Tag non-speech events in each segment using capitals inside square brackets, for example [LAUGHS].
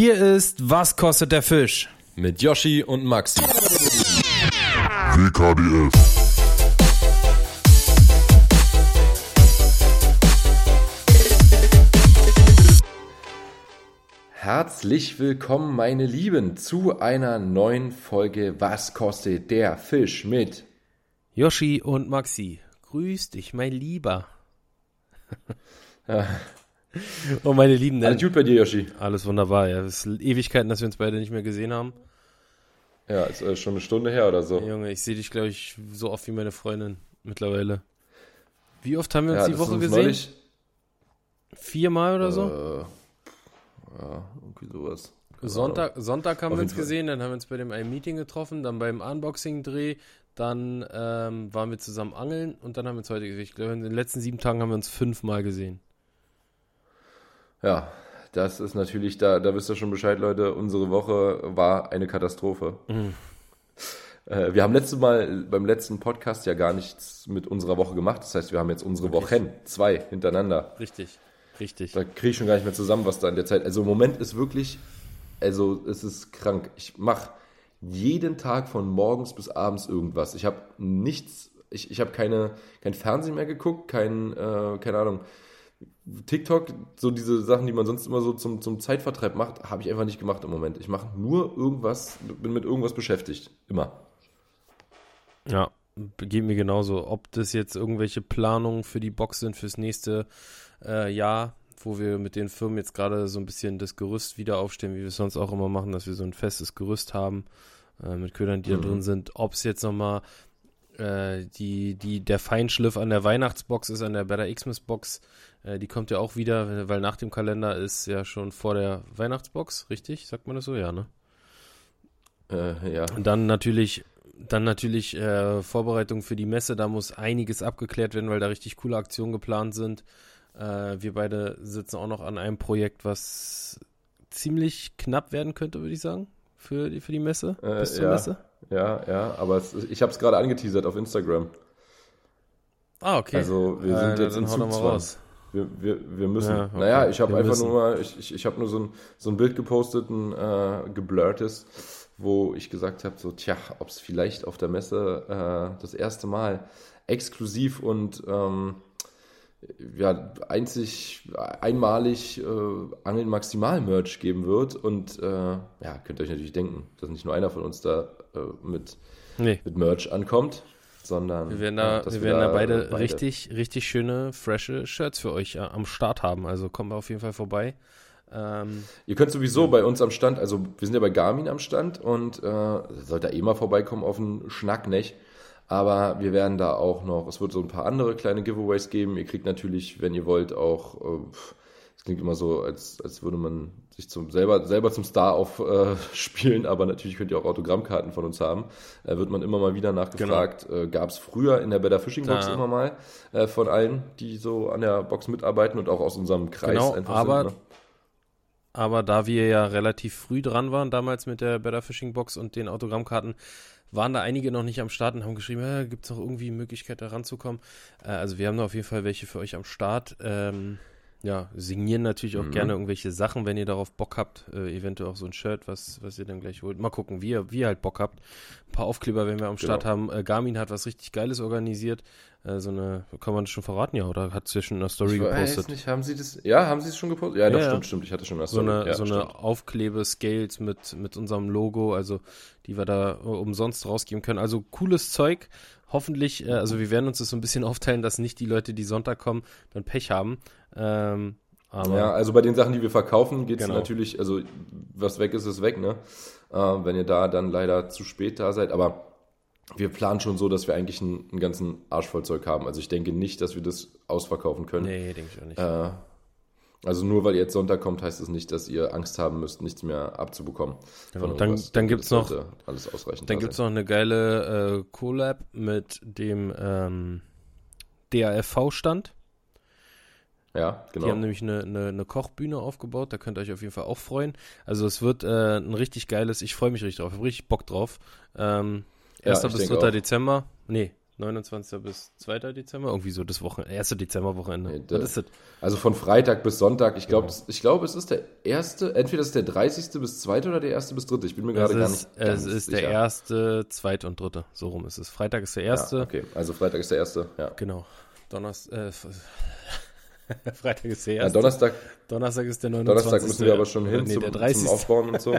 Hier ist Was kostet der Fisch? Mit Yoshi und Maxi. WKDF. Herzlich willkommen, meine Lieben, zu einer neuen Folge Was kostet der Fisch mit Yoshi und Maxi. Grüß dich, mein Lieber. [LAUGHS] oh, meine Lieben. Alles gut bei dir, Yoshi? Alles wunderbar, ja. Es ist Ewigkeiten, dass wir uns beide nicht mehr gesehen haben. Ja, ist äh, schon eine Stunde her oder so. Junge, ich sehe dich, glaube ich, so oft wie meine Freundin mittlerweile. Wie oft haben wir uns ja, die Woche gesehen? neulich- Viermal oder so? Äh, ja, irgendwie sowas. Keine Sonntag, Sonntag haben Auf wir uns gesehen, dann haben wir uns bei dem einen Meeting getroffen, dann beim Unboxing-Dreh, dann ähm, waren wir zusammen angeln und dann haben wir uns heute gesehen. Ich glaube, in den letzten sieben Tagen haben wir uns fünfmal gesehen. Ja, das ist natürlich, da, da wisst ihr schon Bescheid, Leute. Unsere Woche war eine Katastrophe. Mhm. Äh, wir haben letztes Mal beim letzten Podcast ja gar nichts mit unserer Woche gemacht. Das heißt, wir haben jetzt unsere Wochen, zwei hintereinander. Richtig, richtig. Da kriege ich schon gar nicht mehr zusammen, was da in der Zeit. Also im Moment ist wirklich, also es ist krank. Ich mache jeden Tag von morgens bis abends irgendwas. Ich habe nichts, ich, ich habe keine, kein Fernsehen mehr geguckt, kein, äh, keine Ahnung, TikTok, so diese Sachen, die man sonst immer so zum, zum Zeitvertreib macht, habe ich einfach nicht gemacht im Moment. Ich mache nur irgendwas, bin mit irgendwas beschäftigt. Immer. Ja, geht mir genauso. Ob das jetzt irgendwelche Planungen für die Box sind fürs nächste äh, Jahr, wo wir mit den Firmen jetzt gerade so ein bisschen das Gerüst wieder aufstellen, wie wir es sonst auch immer machen, dass wir so ein festes Gerüst haben äh, mit Ködern, die da Mhm. drin sind. Ob es jetzt nochmal äh, die, die, der Feinschliff an der Weihnachtsbox ist, an der Better Xmas Box, äh, die kommt ja auch wieder, weil nach dem Kalender ist ja schon vor der Weihnachtsbox, richtig? Sagt man das so? Ja, ne? Äh, ja. Und dann natürlich, dann natürlich äh, Vorbereitung für die Messe. Da muss einiges abgeklärt werden, weil da richtig coole Aktionen geplant sind. Äh, wir beide sitzen auch noch an einem Projekt, was ziemlich knapp werden könnte, würde ich sagen, für die, für die Messe. Äh, bis zur ja. Messe. Ja, ja, aber es, ich habe es gerade angeteasert auf Instagram. Ah, okay. Also wir sind Äh, jetzt in Zugzwang. Wir, wir, wir müssen. Ja, okay. Naja, ich habe einfach müssen. nur mal, ich, ich, ich habe nur so ein, so ein Bild gepostet, ein äh, geblurrtes, wo ich gesagt habe, so, tja, ob es vielleicht auf der Messe äh, das erste Mal exklusiv und ähm, ja, einzig, einmalig äh, Angeln Maximal Merch geben wird. Und äh, ja, könnt ihr euch natürlich denken, dass nicht nur einer von uns da äh, mit, Nee. mit Merch ankommt, sondern Wir werden ja, da, wir werden da beide, äh, richtig, richtig schöne, frische Shirts für euch äh, am Start haben. Also kommen wir auf jeden Fall vorbei. Ähm, Ihr könnt sowieso bei uns am Stand, also wir sind ja bei Garmin am Stand und äh, sollt ihr eh mal vorbeikommen auf einen Schnack, nicht? Aber wir werden da auch noch, es wird so ein paar andere kleine Giveaways geben. Ihr kriegt natürlich, wenn ihr wollt, auch, äh, es klingt immer so, als, als würde man sich zum, selber, selber zum Star aufspielen, äh, [LAUGHS] spielen, aber natürlich könnt ihr auch Autogrammkarten von uns haben. Da wird man immer mal wieder nachgefragt. Äh, Gab es früher in der Better Fishing Box Da- immer mal äh, von allen, die so an der Box mitarbeiten und auch aus unserem Kreis Genau, einfach aber sind. Ne? Aber da wir ja relativ früh dran waren, damals mit der Better Fishing Box und den Autogrammkarten, waren da einige noch nicht am Start und haben geschrieben, äh, gibt es noch irgendwie Möglichkeit, da ranzukommen. Äh, also wir haben da auf jeden Fall welche für euch am Start. Ähm, ja, signieren natürlich auch Mhm. gerne irgendwelche Sachen, wenn ihr darauf Bock habt. Äh, eventuell auch so ein Shirt, was, was ihr dann gleich holt. Mal gucken, wie ihr, wie ihr halt Bock habt. Ein paar Aufkleber werden wir am Start Genau. haben. Äh, Garmin hat was richtig Geiles organisiert. Äh, so eine, kann man das schon verraten, ja? Oder hat es ja schon in der Story Ich weiß gepostet? nicht, haben Sie das? Ja, haben Sie es schon gepostet? Ja, doch, Ja, ja. stimmt, stimmt. Ich hatte schon das. so eine, ja, so eine Aufklebe-Scales mit, mit unserem Logo, also die wir da äh, umsonst rausgeben können. Also cooles Zeug. Hoffentlich, äh, also wir werden uns das so ein bisschen [LAUGHS] aufteilen, dass nicht die Leute, die Sonntag kommen, dann Pech haben. Ähm, aber Ja, also bei den Sachen, die wir verkaufen, geht es Genau. natürlich, also was weg ist, ist weg, ne? Äh, wenn ihr da dann leider zu spät da seid, aber wir planen schon so, dass wir eigentlich einen, einen ganzen Arsch voll Zeug haben. Also ich denke nicht, dass wir das ausverkaufen können. nee, denke ich auch nicht. Äh, also nur weil ihr jetzt Sonntag kommt, heißt es nicht, dass ihr Angst haben müsst, nichts mehr abzubekommen. Genau, dann- dann Das gibt's noch- alles ausreichend. Dann gibt es noch eine geile äh, Collab mit dem ähm, DAFV-Stand. Ja, genau. Die haben nämlich eine, eine, eine Kochbühne aufgebaut, da könnt ihr euch auf jeden Fall auch freuen. Also es wird äh, ein richtig geiles, ich freue mich richtig drauf, ich habe richtig Bock drauf. Ähm, Ja, 1. ich bis denke 3. auch. Dezember, nee, 29. bis 2. Dezember, irgendwie so das Wochenende, 1. Dezemberwochenende. Nee, Was ist das? Also von Freitag bis Sonntag, ich glaube, genau. ich glaube, es ist der erste, entweder ist der 30. bis 2. oder der 1. bis 3. Ich bin mir gerade gar nicht Es ist sicher. der erste, 2. und 3. So rum ist es. Freitag ist der erste. Ja, okay, also Freitag ist der erste, ja. Genau. Donnerstag, äh, [LAUGHS] Freitag ist der erste. Ja, Donnerstag. Donnerstag ist der 29. Donnerstag müssen wir aber schon hin nee, zum, zum Aufbauen und so.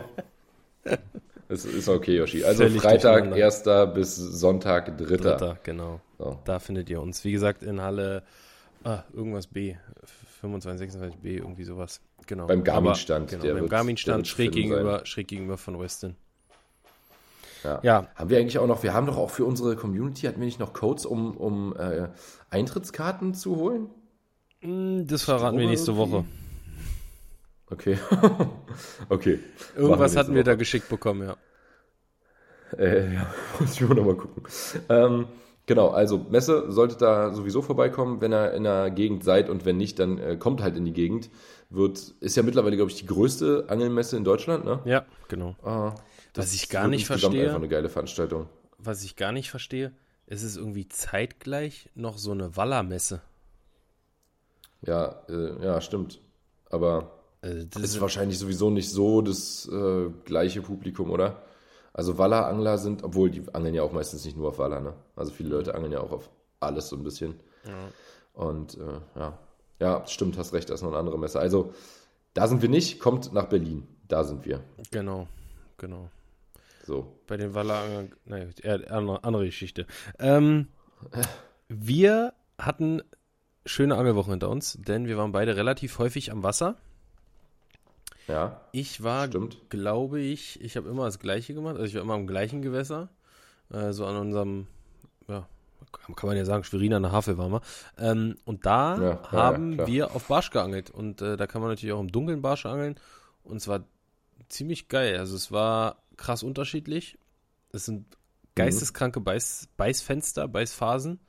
[LAUGHS] Es ist okay, Yoshi. Also Völlig Freitag 1. bis Sonntag 3. 3. genau. So. Da findet ihr uns. Wie gesagt, in Halle ah, irgendwas B. 25, 26 B, irgendwie sowas. Genau. Beim Garmin-Stand. Genau, beim Garmin-Stand schräg gegenüber, schräg gegenüber von Weston. Ja. ja. Haben wir eigentlich auch noch, wir haben doch auch für unsere Community, hatten wir nicht noch Codes, um, um äh, Eintrittskarten zu holen? Hm, das verraten wir nächste Woche. Okay. [LAUGHS] okay. Irgendwas hatten wir da geschickt bekommen, ja. Äh, [LAUGHS] ja, muss ich mal nochmal gucken. Ähm, genau, also Messe sollte da sowieso vorbeikommen, wenn ihr in der Gegend seid und wenn nicht, dann äh, kommt halt in die Gegend. Wird, ist ja mittlerweile, glaube ich, die größte Angelmesse in Deutschland, ne? Ja, genau. Ah, was ich gar nicht verstehe. einfach eine geile Veranstaltung. Was ich gar nicht verstehe, ist es irgendwie zeitgleich noch so eine Wallermesse. Ja, äh, ja, stimmt. Aber also das ist wahrscheinlich sowieso nicht so das äh, gleiche Publikum, oder? Also Wallerangler sind, obwohl die angeln ja auch meistens nicht nur auf Waller, ne? Also viele Leute angeln ja auch auf alles so ein bisschen. Ja. Und äh, ja, ja, stimmt, hast recht, das ist noch eine andere Messe. Also da sind wir nicht, kommt nach Berlin. Da sind wir. Genau, genau. So. Bei den Wallerangeln, nein, andere, andere Geschichte. Ähm, wir hatten schöne Angelwochen hinter uns, denn wir waren beide relativ häufig am Wasser. Ja. Ich war, stimmt. glaube ich, ich habe immer das Gleiche gemacht. Also ich war immer am gleichen Gewässer. Äh, so an unserem, ja, kann man ja sagen, Schweriner an der Havel waren wir. Ähm, und da ja, haben ja, wir auf Barsch geangelt. Und äh, da kann man natürlich auch im dunklen Barsch angeln. Und es war ziemlich geil. Also es war krass unterschiedlich. Es sind geisteskranke Beiß, Beißfenster, Beißphasen.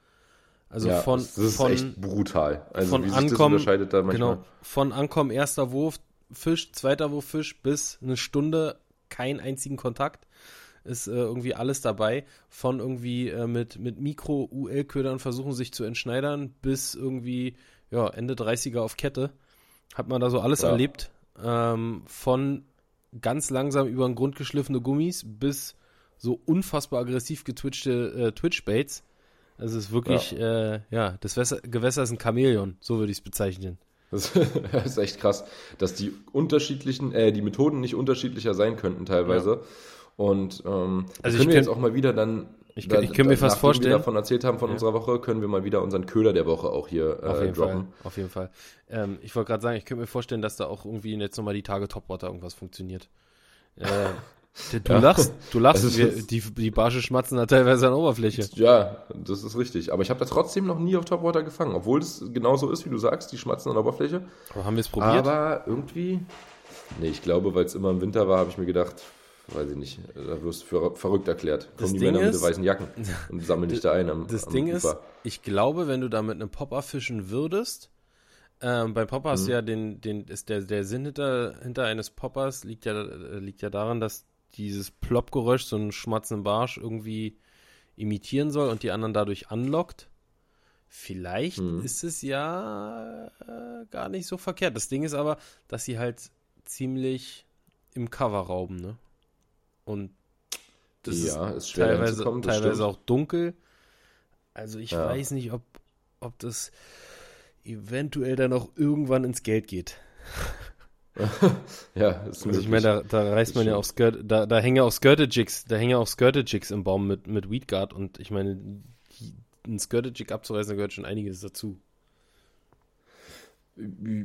Also ja, von, das ist von, echt brutal. Also von Ankommen, genau, von Ankommen, erster Wurf, Fisch, zweiter Wurf Fisch bis eine Stunde keinen einzigen Kontakt. Ist äh, irgendwie alles dabei. Von irgendwie äh, mit, mit Mikro-UL-Ködern versuchen sich zu entschneidern bis irgendwie ja, Ende 30er auf Kette. Hat man da so alles ja. erlebt. Ähm, von ganz langsam über den Grund geschliffene Gummis bis so unfassbar aggressiv getwitchte äh, Twitch-Baits. Also es ist wirklich, ja, äh, ja das Wässer, Gewässer ist ein Chamäleon, so würde ich es bezeichnen. [LAUGHS] Das ist echt krass, dass die unterschiedlichen, äh, die Methoden nicht unterschiedlicher sein könnten teilweise. Ja. Und ähm, also können wir jetzt auch mal wieder dann, ich, da, ich kann mir fast vorstellen, wir davon erzählt haben von ja. unserer Woche, können wir mal wieder unseren Köder der Woche auch hier auf äh, droppen. Fall, auf jeden Fall. Ähm, ich wollte gerade sagen, ich könnte mir vorstellen, dass da auch irgendwie jetzt nochmal die Tage Topwater irgendwas funktioniert. Äh, [LAUGHS] Du ja. lachst, du lachst, also wir, die, die Barsche schmatzen da teilweise an Oberfläche. Ja, das ist richtig. Aber ich habe da trotzdem noch nie auf Topwater gefangen, obwohl es genauso ist, wie du sagst, die schmatzen an Oberfläche. Aber haben wir es probiert? Aber irgendwie, nee, ich glaube, weil es immer im Winter war, habe ich mir gedacht, weiß ich nicht, da wirst du für verrückt erklärt. Kommen die Männer ist, mit weißen Jacken und sammeln dich da ein am Das am Ding Ufer. ist, ich glaube, wenn du da mit einem Popper fischen würdest, ähm, bei Popper mhm. ja den, den, ist der, der Sinn hinter, hinter eines Poppers liegt ja, liegt ja daran, dass dieses Plopp-Geräusch, so ein schmatzenden Barsch irgendwie imitieren soll und die anderen dadurch anlockt. Vielleicht hm. ist es ja äh, gar nicht so verkehrt. Das Ding ist aber, dass sie halt ziemlich im Cover rauben, ne? Und das ja, ist, ist teilweise, teilweise auch dunkel. Also ich ja. weiß nicht, ob, ob das eventuell dann auch irgendwann ins Geld geht. [LAUGHS] [LAUGHS] ja, ist also ich meine, da, da reißt man ja auch Skirt, da, da hängen ja auch Skirte-Jigs, da hängen ja auch Skirte-Jigs im Baum mit, mit Weedguard und ich meine, ein Skirte-Jig abzureißen, da gehört schon einiges dazu.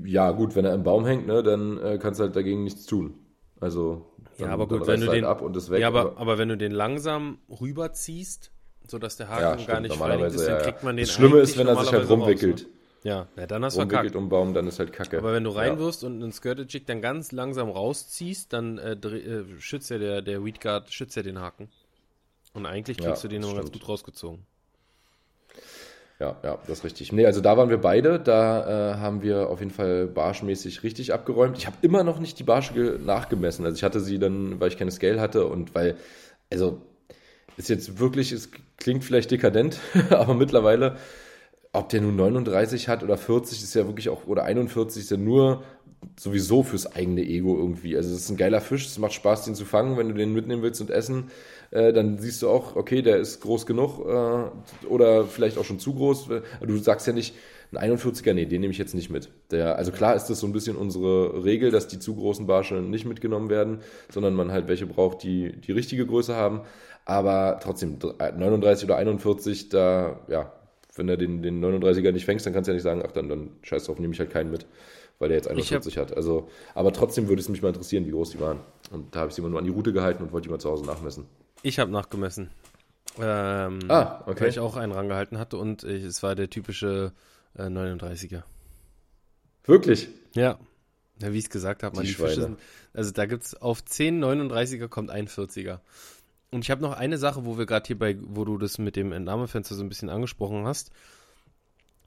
Ja, gut, wenn er im Baum hängt, ne, dann äh, kannst du halt dagegen nichts tun. Also, ja, aber gut, wenn du halt den ab und ist weg. Ja, aber, aber, aber wenn du den langsam rüberziehst, sodass der Haken ja, stimmt, gar nicht verlinkt ist, dann kriegt man den Das Schlimme ist, wenn er sich halt rumwickelt. Raus, ne? Ja, ja dann hast du verkackt. um Baum, dann ist halt Kacke. Aber wenn du reinwirfst ja. und einen Skirted dann ganz langsam rausziehst, dann äh, äh, schützt ja der, der Weedguard, schützt ja den Haken. Und eigentlich kriegst ja, du den immer ganz gut rausgezogen. Ja, ja, das ist richtig. Nee, also da waren wir beide. Da äh, haben wir auf jeden Fall barschmäßig richtig abgeräumt. Ich habe immer noch nicht die Barsche nachgemessen. Also ich hatte sie dann, weil ich keine Scale hatte und weil, also ist jetzt wirklich, es klingt vielleicht dekadent, [LAUGHS] aber mittlerweile, ob der nun 39 hat oder 40, ist ja wirklich auch, oder 41 ist ja nur sowieso fürs eigene Ego irgendwie. Also es ist ein geiler Fisch, es macht Spaß, den zu fangen, wenn du den mitnehmen willst und essen. Äh, dann siehst du auch, okay, der ist groß genug äh, oder vielleicht auch schon zu groß. Du sagst ja nicht, ein 41er, nee, den nehme ich jetzt nicht mit. Der, also klar ist das so ein bisschen unsere Regel, dass die zu großen Barsche nicht mitgenommen werden, sondern man halt welche braucht, die die richtige Größe haben. Aber trotzdem, 39 oder 41, da, ja, wenn du den, den 39er nicht fängst, dann kannst du ja nicht sagen, ach, dann, dann scheiß drauf, nehme ich halt keinen mit, weil der jetzt 41 hab, hat. Also, aber trotzdem würde es mich mal interessieren, wie groß die waren. Und da habe ich sie immer nur an die Route gehalten und wollte die mal zu Hause nachmessen. Ich habe nachgemessen. Ähm, ah, okay. Weil ich auch einen rangehalten hatte und ich, es war der typische äh, 39er. Wirklich? Ja. ja wie ich es gesagt habe, man die, die Fische sind, also da gibt es auf 10 39er kommt ein 40er. Und ich habe noch eine Sache, wo wir gerade hier bei, wo du das mit dem Entnahmefenster so ein bisschen angesprochen hast.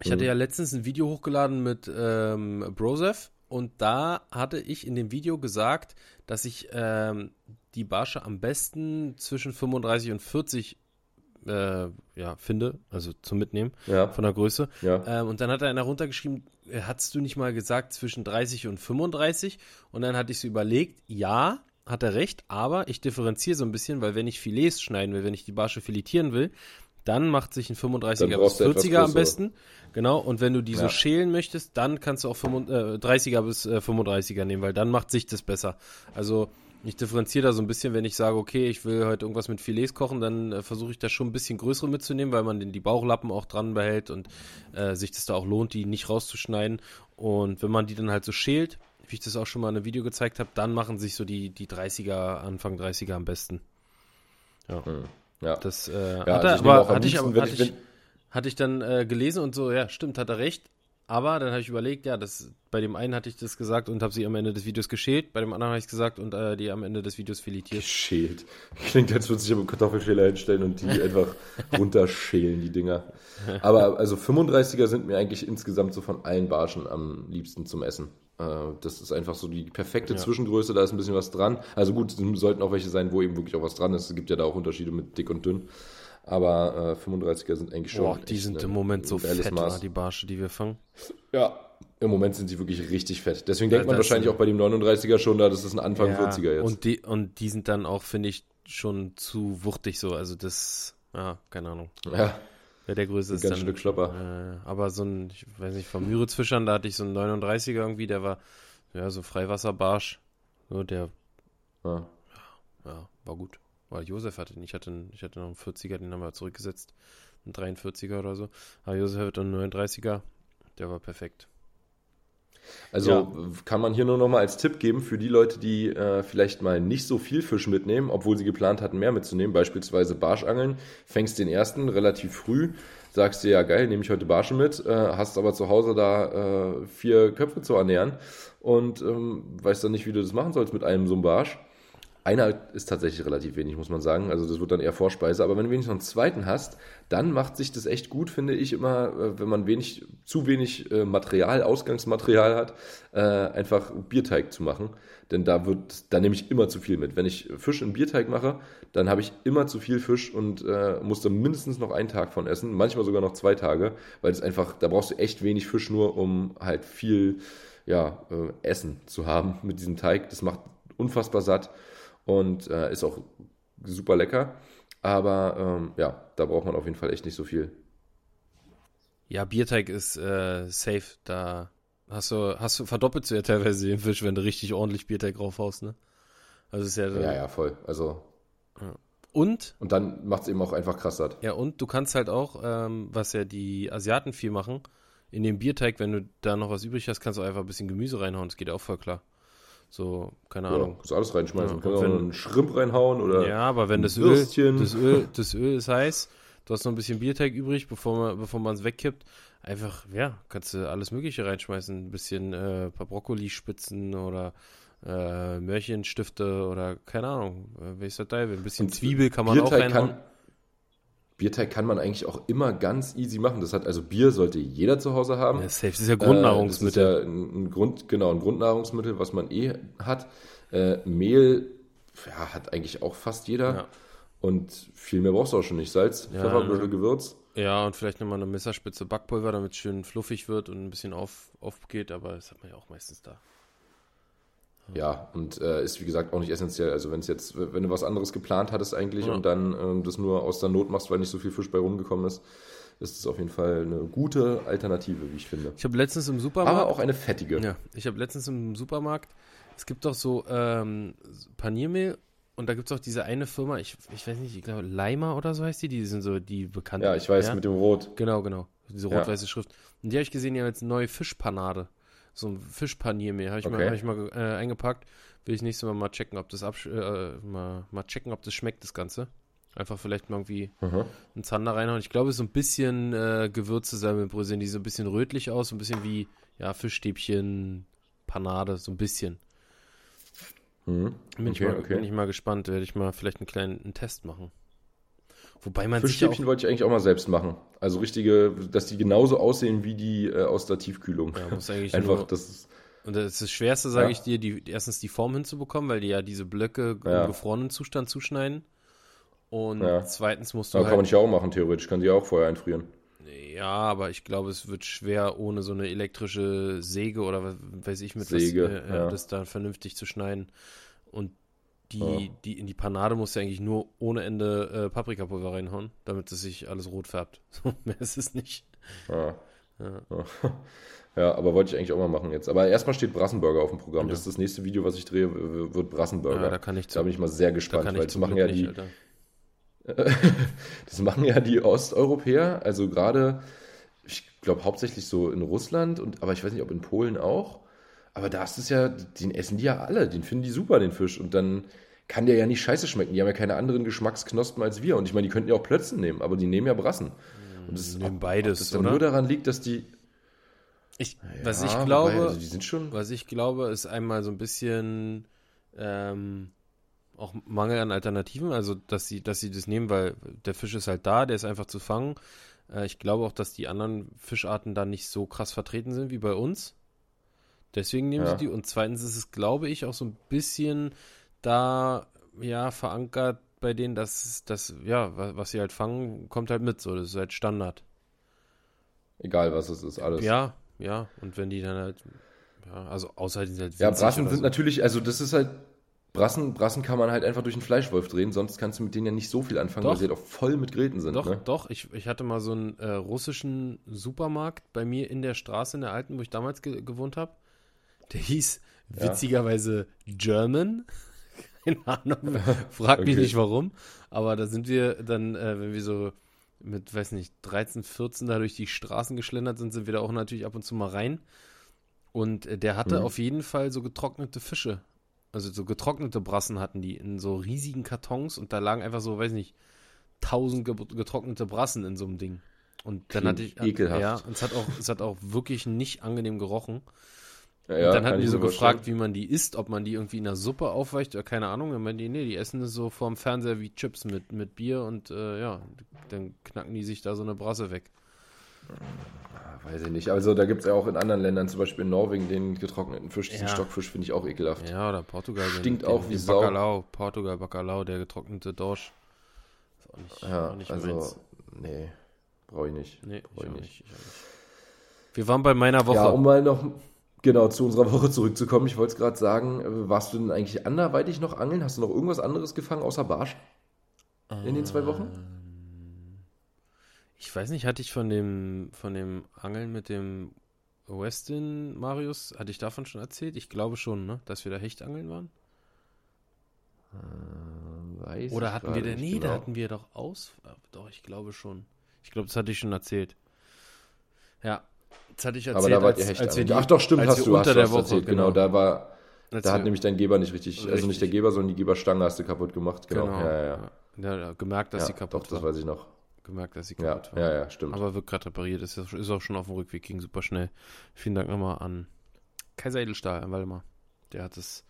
Ich mhm. hatte ja letztens ein Video hochgeladen mit ähm, Brosef und da hatte ich in dem Video gesagt, dass ich ähm, die Barsche am besten zwischen 35 und 40 äh, ja, finde, also zum Mitnehmen ja. von der Größe. Ja. Ähm, und dann hat er einer runtergeschrieben, äh, hattest du nicht mal gesagt zwischen 30 und 35? Und dann hatte ich so überlegt, ja, hat er recht, aber ich differenziere so ein bisschen, weil wenn ich Filets schneiden will, wenn ich die Barsche filetieren will, dann macht sich ein 35er bis 40er am besten. Genau, und wenn du die ja. so schälen möchtest, dann kannst du auch 35, äh, 30er bis äh, 35er nehmen, weil dann macht sich das besser. Also ich differenziere da so ein bisschen, wenn ich sage, okay, ich will heute irgendwas mit Filets kochen, dann äh, versuche ich da schon ein bisschen größere mitzunehmen, weil man den, die Bauchlappen auch dran behält und äh, sich das da auch lohnt, die nicht rauszuschneiden. Und wenn man die dann halt so schält, wie ich das auch schon mal in einem Video gezeigt habe, dann machen sich so die, die 30er, Anfang 30er am besten. Ja. Hm. Ja. Das äh, ja, hatte, also aber, hatte, ich, aber, hatte, ich, hatte ich dann äh, gelesen und so, ja, stimmt, hat er recht. Aber dann habe ich überlegt, ja, das, bei dem einen hatte ich das gesagt und habe sie am Ende des Videos geschält, bei dem anderen habe ich es gesagt und äh, die am Ende des Videos filetiert. Geschält. Klingt, als würde sich aber Kartoffelschäler hinstellen und die [LAUGHS] einfach runterschälen, die Dinger. Aber also 35er sind mir eigentlich insgesamt so von allen Barschen am liebsten zum Essen. Äh, das ist einfach so die perfekte ja. Zwischengröße, da ist ein bisschen was dran. Also gut, es sollten auch welche sein, wo eben wirklich auch was dran ist. Es gibt ja da auch Unterschiede mit dick und dünn. Aber äh, 35er sind eigentlich schon. Boah, die sind im Moment so fett, Maß. die Barsche, die wir fangen. Ja, im Moment sind sie wirklich richtig fett. Deswegen denkt ja, man wahrscheinlich auch bei dem 39er schon, da das ist ein Anfang ja, 40er jetzt. Und die, und die sind dann auch, finde ich, schon zu wuchtig so. Also das, ja, keine Ahnung. Ja. Wer der Größe ist. Ganz dann, Stück Schlopper. Äh, aber so ein, ich weiß nicht, vom Müritzfischern, da hatte ich so einen 39er irgendwie, der war, ja, so Freiwasserbarsch. So, der, ja. ja, war gut. Weil Josef hatte ihn. Ich hatte, ich hatte noch einen 40er, den haben wir zurückgesetzt. Einen 43er oder so. Aber Josef hatte einen 39er. Der war perfekt. Also ja. kann man hier nur noch mal als Tipp geben für die Leute, die äh, vielleicht mal nicht so viel Fisch mitnehmen, obwohl sie geplant hatten, mehr mitzunehmen, beispielsweise Barschangeln, fängst den ersten relativ früh, sagst dir, ja geil, nehme ich heute Barschen mit, äh, hast aber zu Hause da äh, vier Köpfe zu ernähren. Und ähm, weißt dann nicht, wie du das machen sollst mit einem so einem Barsch einer ist tatsächlich relativ wenig, muss man sagen. Also das wird dann eher Vorspeise. Aber wenn du wenigstens noch einen zweiten hast, dann macht sich das echt gut, finde ich immer, äh, wenn man wenig, zu wenig äh, Material, Ausgangsmaterial hat, äh, einfach Bierteig zu machen. Denn da wird, da nehme ich immer zu viel mit. Wenn ich Fisch in Bierteig mache, dann habe ich immer zu viel Fisch und äh, muss mindestens noch einen Tag von essen, manchmal sogar noch zwei Tage, weil es einfach, da brauchst du echt wenig Fisch nur, um halt viel ja, äh, Essen zu haben mit diesem Teig. Das macht unfassbar satt und äh, ist auch super lecker. Aber ähm, ja, da braucht man auf jeden Fall echt nicht so viel. Ja, Bierteig ist äh, safe. Da hast du, hast du verdoppelt ja teilweise den Fisch, wenn du richtig ordentlich Bierteig draufhaust, ne? Also ist ja, ja, ja, voll. Also. Ja. Und? Und dann macht es eben auch einfach krass satt. Ja, und du kannst halt auch, ähm, was ja die Asiaten viel machen, in den Bierteig, wenn du da noch was übrig hast, kannst du einfach ein bisschen Gemüse reinhauen. Das geht auch voll klar. So, keine Ahnung. Ja, kannst alles reinschmeißen. Ja, kannst auch einen Schrimp reinhauen oder. Ja, aber wenn das Öl, das Öl, das Öl ist heiß, du hast noch ein bisschen Bierteig übrig, bevor man, bevor man es wegkippt, einfach, ja, kannst du alles Mögliche reinschmeißen. Ein bisschen, äh, paar Brokkolispitzen oder äh, Mörchenstifte oder keine Ahnung, äh, welches Teil, ein bisschen Zwiebel kann man Bierteig auch reinhauen. Kann, Bierteig kann man eigentlich auch immer ganz easy machen. Das hat also Bier sollte jeder zu Hause haben. Ja, safe. Das ist ja Grundnahrungsmittel. Äh, das ist ja ein, Grund, genau, ein Grundnahrungsmittel, was man eh hat. Äh, Mehl ja, hat eigentlich auch fast jeder. Ja. Und viel mehr brauchst du auch schon nicht. Salz, Ja, Pfeffer. Büschel Gewürz. Ja, und vielleicht nochmal eine Messerspitze Backpulver, damit es schön fluffig wird und ein bisschen auf, aufgeht, aber das hat man ja auch meistens da. Ja, und äh, ist wie gesagt auch nicht essentiell. Also wenn es jetzt, wenn du was anderes geplant hattest eigentlich Ja. und dann ähm, das nur aus der Not machst, weil nicht so viel Fisch bei rumgekommen ist, ist es auf jeden Fall eine gute Alternative, wie ich finde. Ich habe letztens im Supermarkt. Aber auch eine fettige. Ja, ich habe letztens im Supermarkt, es gibt doch so ähm, Paniermehl und da gibt es auch diese eine Firma, ich, ich weiß nicht, ich glaube Leimer oder so heißt die, die sind so die bekannten. Ja, ich weiß, ja? mit dem Rot. Genau, genau. Diese Ja. rot-weiße Schrift. Und die habe ich gesehen, die haben jetzt eine neue Fischpanade. So ein Fischpaniermehl. Habe ich, mal, Okay. hab ich mal äh, eingepackt. Will ich nächstes Mal mal checken, ob das absch äh, mal, mal checken, ob das schmeckt, das Ganze. Einfach vielleicht mal irgendwie Mhm. einen Zander reinhauen. Ich glaube, es ist so ein bisschen äh, Gewürze Semmelbröseln, die so ein bisschen rötlich aus, so ein bisschen wie ja, Fischstäbchen, Panade, so ein bisschen. Mhm. Bin, ich Okay, mal, okay. bin ich mal gespannt. Werde ich mal vielleicht einen kleinen einen Test machen. Wobei man Fischstäbchen wollte ich eigentlich auch mal selbst machen. Also richtige, dass die genauso aussehen wie die äh, aus der Tiefkühlung. ja, muss eigentlich [LAUGHS] Einfach, das ist, Und das ist das Schwerste, sage Ja. ich dir, die, erstens die Form hinzubekommen, weil die ja diese Blöcke Ja. im gefrorenen Zustand zuschneiden. Und Ja. zweitens musst du aber kann man halt, nicht auch machen, theoretisch. Kann die auch vorher einfrieren. ja, aber ich glaube, es wird schwer, ohne so eine elektrische Säge oder was weiß ich mit Säge, was, äh, ja. das da vernünftig zu schneiden. Und die, Ja. die in die Panade musst du eigentlich nur ohne Ende äh, Paprikapulver reinhauen, damit es sich alles rot färbt. [LAUGHS] So, mehr ist es nicht. Ja. Ja. [LAUGHS] Ja, aber wollte ich eigentlich auch mal machen jetzt. Aber erstmal steht Brassenburger auf dem Programm. Ja. Das ist das nächste Video, was ich drehe, wird Brassenburger. Ja, da kann ich da bin ich mal sehr gespannt, weil das machen Glück ja nicht, die, Alter. [LAUGHS] das machen ja die Osteuropäer, also gerade, ich glaube hauptsächlich so in Russland und aber ich weiß nicht, ob in Polen auch. Aber da ist es ja, den essen die ja alle, den finden die super, den Fisch. Und dann kann der ja nicht scheiße schmecken. Die haben ja keine anderen Geschmacksknospen als wir. Und ich meine, die könnten ja auch Plötzen nehmen, aber die nehmen ja Brassen. Und das ist nehmen ob- beides, ob das dann oder? nur daran liegt, dass die. Ich, was Ja, ich wobei, glaube, also die sind schon. Was ich glaube, ist einmal so ein bisschen ähm, auch Mangel an Alternativen, also dass sie, dass sie das nehmen, weil der Fisch ist halt da, der ist einfach zu fangen. Äh, ich glaube auch, dass die anderen Fischarten da nicht so krass vertreten sind wie bei uns. Deswegen nehmen Ja. sie die. Und zweitens ist es, glaube ich, auch so ein bisschen da ja verankert bei denen, dass das, ja, wa- was sie halt fangen, kommt halt mit so. Das ist halt Standard. Egal was es ist, alles. Ja, ja. Und wenn die dann halt, ja, also außer die sind halt Ja, Brassen sind so. natürlich, also das ist halt, Brassen, Brassen kann man halt einfach durch einen Fleischwolf drehen, sonst kannst du mit denen ja nicht so viel anfangen, Doch. weil sie halt auch voll mit Gräten sind. Doch, ne? doch. Ich, ich hatte mal so einen äh, russischen Supermarkt bei mir in der Straße, in der alten, wo ich damals ge gewohnt habe. Der hieß Ja. witzigerweise German. [LAUGHS] Keine Ahnung. [LAUGHS] Frag mich Okay. nicht warum. Aber da sind wir dann, äh, wenn wir so mit, weiß nicht, 13, 14 da durch die Straßen geschlendert sind, sind wir da auch natürlich ab und zu mal rein. Und äh, der hatte Mhm. auf jeden Fall so getrocknete Fische. Also so getrocknete Brassen hatten die in so riesigen Kartons und da lagen einfach so, weiß nicht, tausend ge getrocknete Brassen in so einem Ding. Und dann Klingt hatte ich, ekelhaft. ja, und es hat auch, es hat auch wirklich nicht angenehm gerochen. Ja, ja, dann hatten ich die so gefragt, wie man die isst, ob man die irgendwie in der Suppe aufweicht oder keine Ahnung. Dann meinen die, nee, die essen das so vorm Fernseher wie Chips mit, mit Bier und äh, ja, dann knacken die sich da so eine Brasse weg. Ah, Weiß ich nicht. Also da gibt es ja auch in anderen Ländern, zum Beispiel in Norwegen, den getrockneten Fisch, diesen Ja. Stockfisch finde ich auch ekelhaft. Ja, oder Portugal. den- Stinkt den, auch wie den Sau. Bacalao, Portugal, Bacalao, der getrocknete Dorsch. Ist auch nicht, Ja, auch nicht also, meins. nee, brauche ich nicht. Nee, Brauch ich ich nicht. Ich auch nicht. Wir waren bei meiner Woche. Ja, um mal noch genau zu unserer Woche zurückzukommen, ich wollte es gerade sagen, äh, warst du denn eigentlich anderweitig noch angeln? Hast du noch irgendwas anderes gefangen außer Barsch in den zwei Wochen? Ähm, Ich weiß nicht, hatte ich von dem, von dem Angeln mit dem Westin Marius, hatte ich davon schon erzählt? Ich glaube schon, ne? Dass wir da Hechtangeln waren? Weiß Oder hatten wir da, nicht nee, genau. da hatten wir doch aus, äh, doch, ich glaube schon. Ich glaube, das hatte ich schon erzählt. Ja, das hatte ich erzählt, Aber da wart als, ihr Hecht als Ach doch, stimmt, hast du, hast unter du der hast Woche, erzählt. Genau, da war, als da hat nämlich dein Geber nicht richtig, also nicht Richtig. der Geber, sondern die Geberstange hast du kaputt gemacht. Genau, genau, ja, ja, ja. ja, ja, gemerkt, dass ja sie kaputt doch, das war. weiß ich noch. Gemerkt, dass sie Ja, kaputt war. ja, ja, stimmt. Aber wird gerade repariert, ist, ist auch schon auf dem Rückweg, ging super schnell. Vielen Dank nochmal an Kaiser Edelstahl, an Waldemar. Der hat es,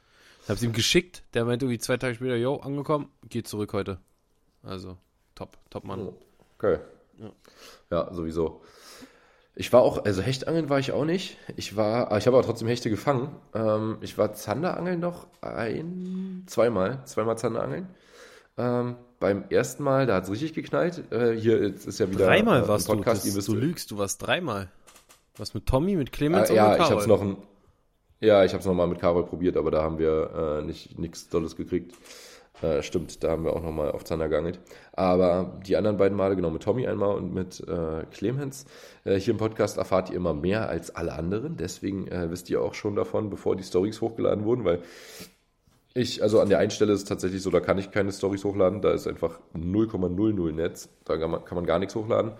ich hab's ihm geschickt, der meinte irgendwie zwei Tage später, yo, angekommen, geht zurück heute. Also, top, top Mann. Okay. Ja. Ja. sowieso. Ich war auch, also Hechtangeln war ich auch nicht. Ich war, aber ich habe aber trotzdem Hechte gefangen. Ähm, ich war Zanderangeln noch ein, zweimal, zweimal Zanderangeln. Ähm, beim ersten Mal, da hat es richtig geknallt. Äh, hier ist ja wieder dreimal äh, warst Podcast. du. Das, du lügst, du warst dreimal. Was mit Tommy, mit Clemens äh, und ja, mit ich Carol? hab's noch ein, ja, ich habe es nochmal mit Carol probiert, aber da haben wir äh, nicht nichts Tolles gekriegt. Äh, stimmt, da haben wir auch nochmal auf Zander geangelt. Aber die anderen beiden Male, genau mit Tommy einmal und mit äh, Clemens, äh, hier im Podcast erfahrt ihr immer mehr als alle anderen. Deswegen äh, wisst ihr auch schon davon, bevor die Stories hochgeladen wurden, weil ich, also an der einen Stelle ist es tatsächlich so, da kann ich keine Stories hochladen, da ist einfach 0,00 Netz, da kann man, kann man gar nichts hochladen.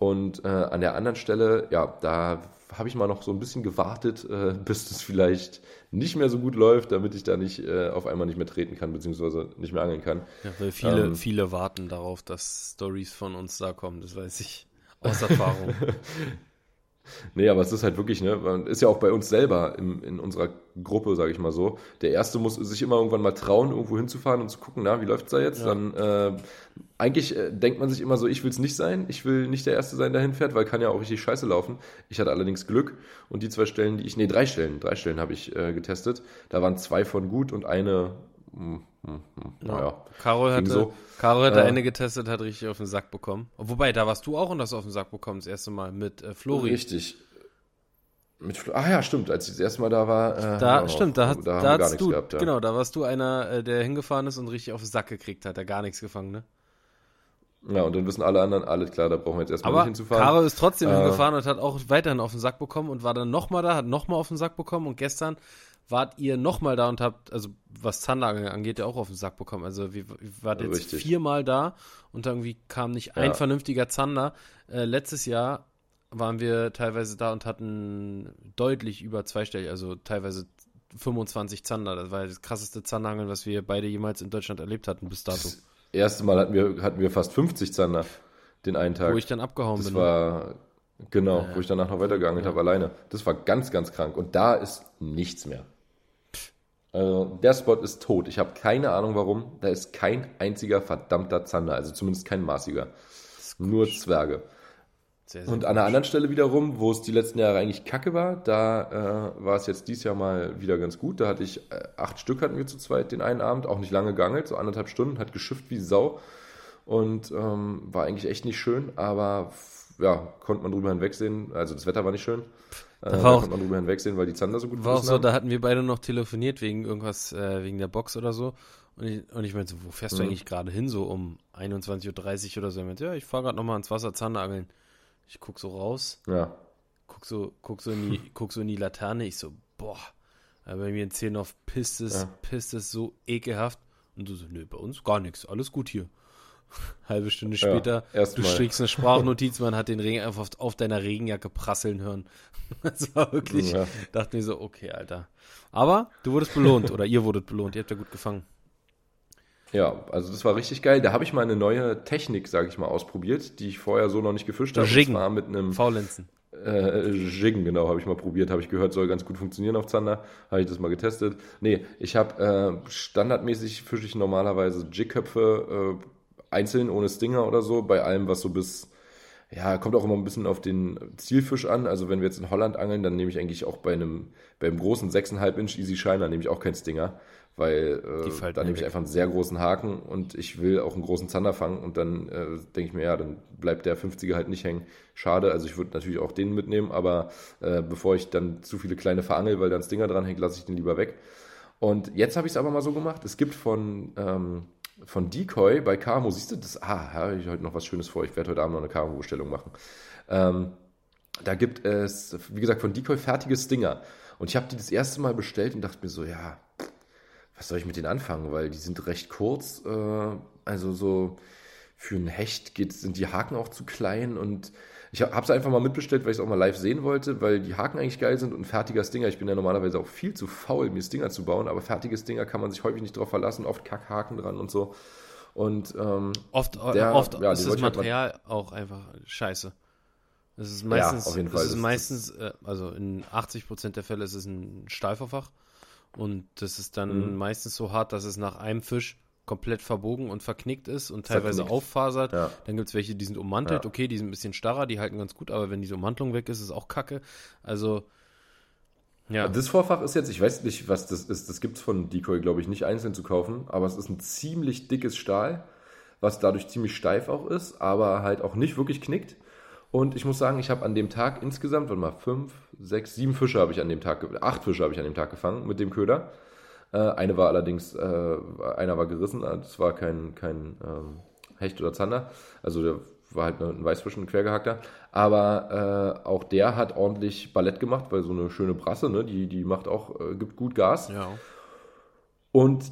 Und äh, an der anderen Stelle, ja, da habe ich mal noch so ein bisschen gewartet, äh, [LAUGHS] bis das vielleicht nicht mehr so gut läuft, damit ich da nicht äh, auf einmal nicht mehr treten kann, beziehungsweise nicht mehr angeln kann. Ja, weil viele, Ähm. viele warten darauf, dass Stories von uns da kommen, das weiß ich. Aus Erfahrung. [LAUGHS] Nee, aber es ist halt wirklich, ne, ist ja auch bei uns selber im, in unserer Gruppe, sage ich mal so. Der Erste muss sich immer irgendwann mal trauen, irgendwo hinzufahren und zu gucken, na, wie läuft's da jetzt? Ja. Dann, äh, eigentlich äh, denkt man sich immer so, ich will's nicht sein, ich will nicht der Erste sein, der hinfährt, weil kann ja auch richtig scheiße laufen. Ich hatte allerdings Glück und die zwei Stellen, die ich, nee, drei Stellen, drei Stellen habe ich äh, getestet. Da waren zwei von gut und eine, hm, hm, hm, naja. Carol hatte, so. Carol hatte Äh. eine getestet, hat richtig auf den Sack bekommen. Wobei, da warst du auch und hast auf den Sack bekommen, das erste Mal mit äh, Flori. Richtig. Mit, Flo- ah ja, stimmt, als ich das erste Mal da war. Äh, Da, stimmt, auch- da, hat, da, gar hast nichts du, gehabt, ja. genau, da warst du einer, äh, der hingefahren ist und richtig auf den Sack gekriegt hat, der gar nichts gefangen, ne? Ja, und dann wissen alle anderen, alles klar, da brauchen wir jetzt erstmal Aber nicht hinzufahren. Caro ist trotzdem Äh. hingefahren und hat auch weiterhin auf den Sack bekommen und war dann nochmal da, hat nochmal auf den Sack bekommen und gestern wart ihr nochmal da und habt, also was Zanderangeln angeht, ja auch auf den Sack bekommen. Also wir, wir wart jetzt Richtig. viermal da und irgendwie kam nicht ein Ja. vernünftiger Zander. Äh, letztes Jahr waren wir teilweise da und hatten deutlich über zweistellig, also teilweise 25 Zander. Das war das krasseste Zanderangeln, was wir beide jemals in Deutschland erlebt hatten bis dato. Das erste Mal hatten wir, hatten wir fast 50 Zander den einen Tag. Wo ich dann abgehauen das bin. war, genau, Ja. wo ich danach noch weitergeangelt habe alleine. Das war ganz, ganz krank. Und da ist nichts mehr. Also, der Spot ist tot. Ich habe keine Ahnung warum. Da ist kein einziger verdammter Zander. Also zumindest kein maßiger. Nur Zwerge. Sehr, sehr Und an einer anderen Stelle wiederum, wo es die letzten Jahre eigentlich kacke war, da äh, war es jetzt dieses Jahr mal wieder ganz gut. Da hatte ich äh, acht Stück hatten wir zu zweit den einen Abend, auch nicht lange geangelt, so anderthalb Stunden, hat geschifft wie Sau und ähm, war eigentlich echt nicht schön, aber ja, konnte man drüber hinwegsehen. Also das Wetter war nicht schön. Äh, da war auch- konnte man drüber hinwegsehen, weil die Zander so gut War auch so, haben. da hatten wir beide noch telefoniert wegen irgendwas, äh, wegen der Box oder so. Und ich, und ich meinte so, wo fährst du Mhm. eigentlich gerade hin, so um 21.30 Uhr oder so? Er meinte, ja, ich fahre gerade nochmal ans Wasser Zanderangeln. Ich guck so raus, Ja, guck so, guck so in die, [LAUGHS] guck so in die Laterne. Ich so, boah, aber bei mir in Zehnhoff pisst es, Ja. pisst es so ekelhaft. Und du so, nö, bei uns gar nichts, alles gut hier. Halbe Stunde Ja, später, du erstmal. strickst eine Sprachnotiz, [LAUGHS] man hat den Regen einfach auf, deiner Regenjacke prasseln hören. [LAUGHS] Das war wirklich, Ja. dachte mir so, okay, Alter. Aber du wurdest belohnt oder ihr wurdet belohnt, ihr habt ja gut gefangen. ja, also das war richtig geil. Da habe ich mal eine neue Technik, sage ich mal, ausprobiert, die ich vorher so noch nicht gefischt habe. Und Jiggen. zwar mit einem Faulenzen. Äh, Jiggen, genau, habe ich mal probiert, habe ich gehört, soll ganz gut funktionieren auf Zander. Habe ich das mal getestet. Nee, ich habe äh, standardmäßig fische ich normalerweise Jigköpfe äh, einzeln ohne Stinger oder so, bei allem, was so bis, ja, kommt auch immer ein bisschen auf den Zielfisch an. Also wenn wir jetzt in Holland angeln, dann nehme ich eigentlich auch bei einem, beim großen 6,5 Inch Easy Shiner nehme ich auch keinen Stinger. Weil äh, da nehme ich einfach einen sehr großen Haken und ich will auch einen großen Zander fangen und dann äh, denke ich mir, ja, dann bleibt der 50er halt nicht hängen. Schade, also ich würde natürlich auch den mitnehmen, aber äh, bevor ich dann zu viele kleine verangel, weil da ein Stinger dran hängt, lasse ich den lieber weg. Und jetzt habe ich es aber mal so gemacht, es gibt von, ähm, von Decoy bei Camo, siehst du das? Ah, habe ich heute noch was Schönes vor, ich werde heute Abend noch eine Camo-Bestellung machen. Ähm, da gibt es, wie gesagt, von Decoy fertige Stinger. Und ich habe die das erste Mal bestellt und dachte mir so, ja, was soll ich mit denen anfangen? Weil die sind recht kurz. Äh, also so für ein Hecht geht, sind die Haken auch zu klein. Und ich habe es einfach mal mitbestellt, weil ich es auch mal live sehen wollte, weil die Haken eigentlich geil sind und ein fertiger Stinger. Ich bin ja normalerweise auch viel zu faul, mir Stinger zu bauen, aber fertige Stinger kann man sich häufig nicht drauf verlassen. Oft Kackhaken dran und so. Und ähm, Oft, Der- oft ja, ist das ich halt Material auch einfach scheiße. Es ist meistens, auf jeden es Fall. ist Das- meistens, äh, also in 80% der Fälle ist es ein Stahlverfach und das ist dann Mhm. meistens so hart, dass es nach einem Fisch komplett verbogen und verknickt ist und teilweise Verknickt. auffasert. Ja. Dann gibt es welche, die sind ummantelt. Ja. Okay, die sind ein bisschen starrer, die halten ganz gut, aber wenn diese Ummantelung weg ist, ist es auch kacke. Also, Ja. Das Vorfach ist jetzt, ich weiß nicht, was das ist, das gibt es von Decoy, glaube ich, nicht einzeln zu kaufen, aber es ist ein ziemlich dickes Stahl, was dadurch ziemlich steif auch ist, aber halt auch nicht wirklich knickt. Und ich muss sagen, ich habe an dem Tag insgesamt, warte mal, fünf, sechs, sieben Fische habe ich an dem Tag, acht Fische habe ich an dem Tag gefangen mit dem Köder. Äh, eine war allerdings, äh, einer war gerissen, das war kein, kein ähm, Hecht oder Zander. Also der war halt ein Weißfisch, ein quergehackter. Aber äh, auch der hat ordentlich Ballett gemacht, weil so eine schöne Brasse, ne, die, die macht auch, äh, gibt gut Gas. Ja. Und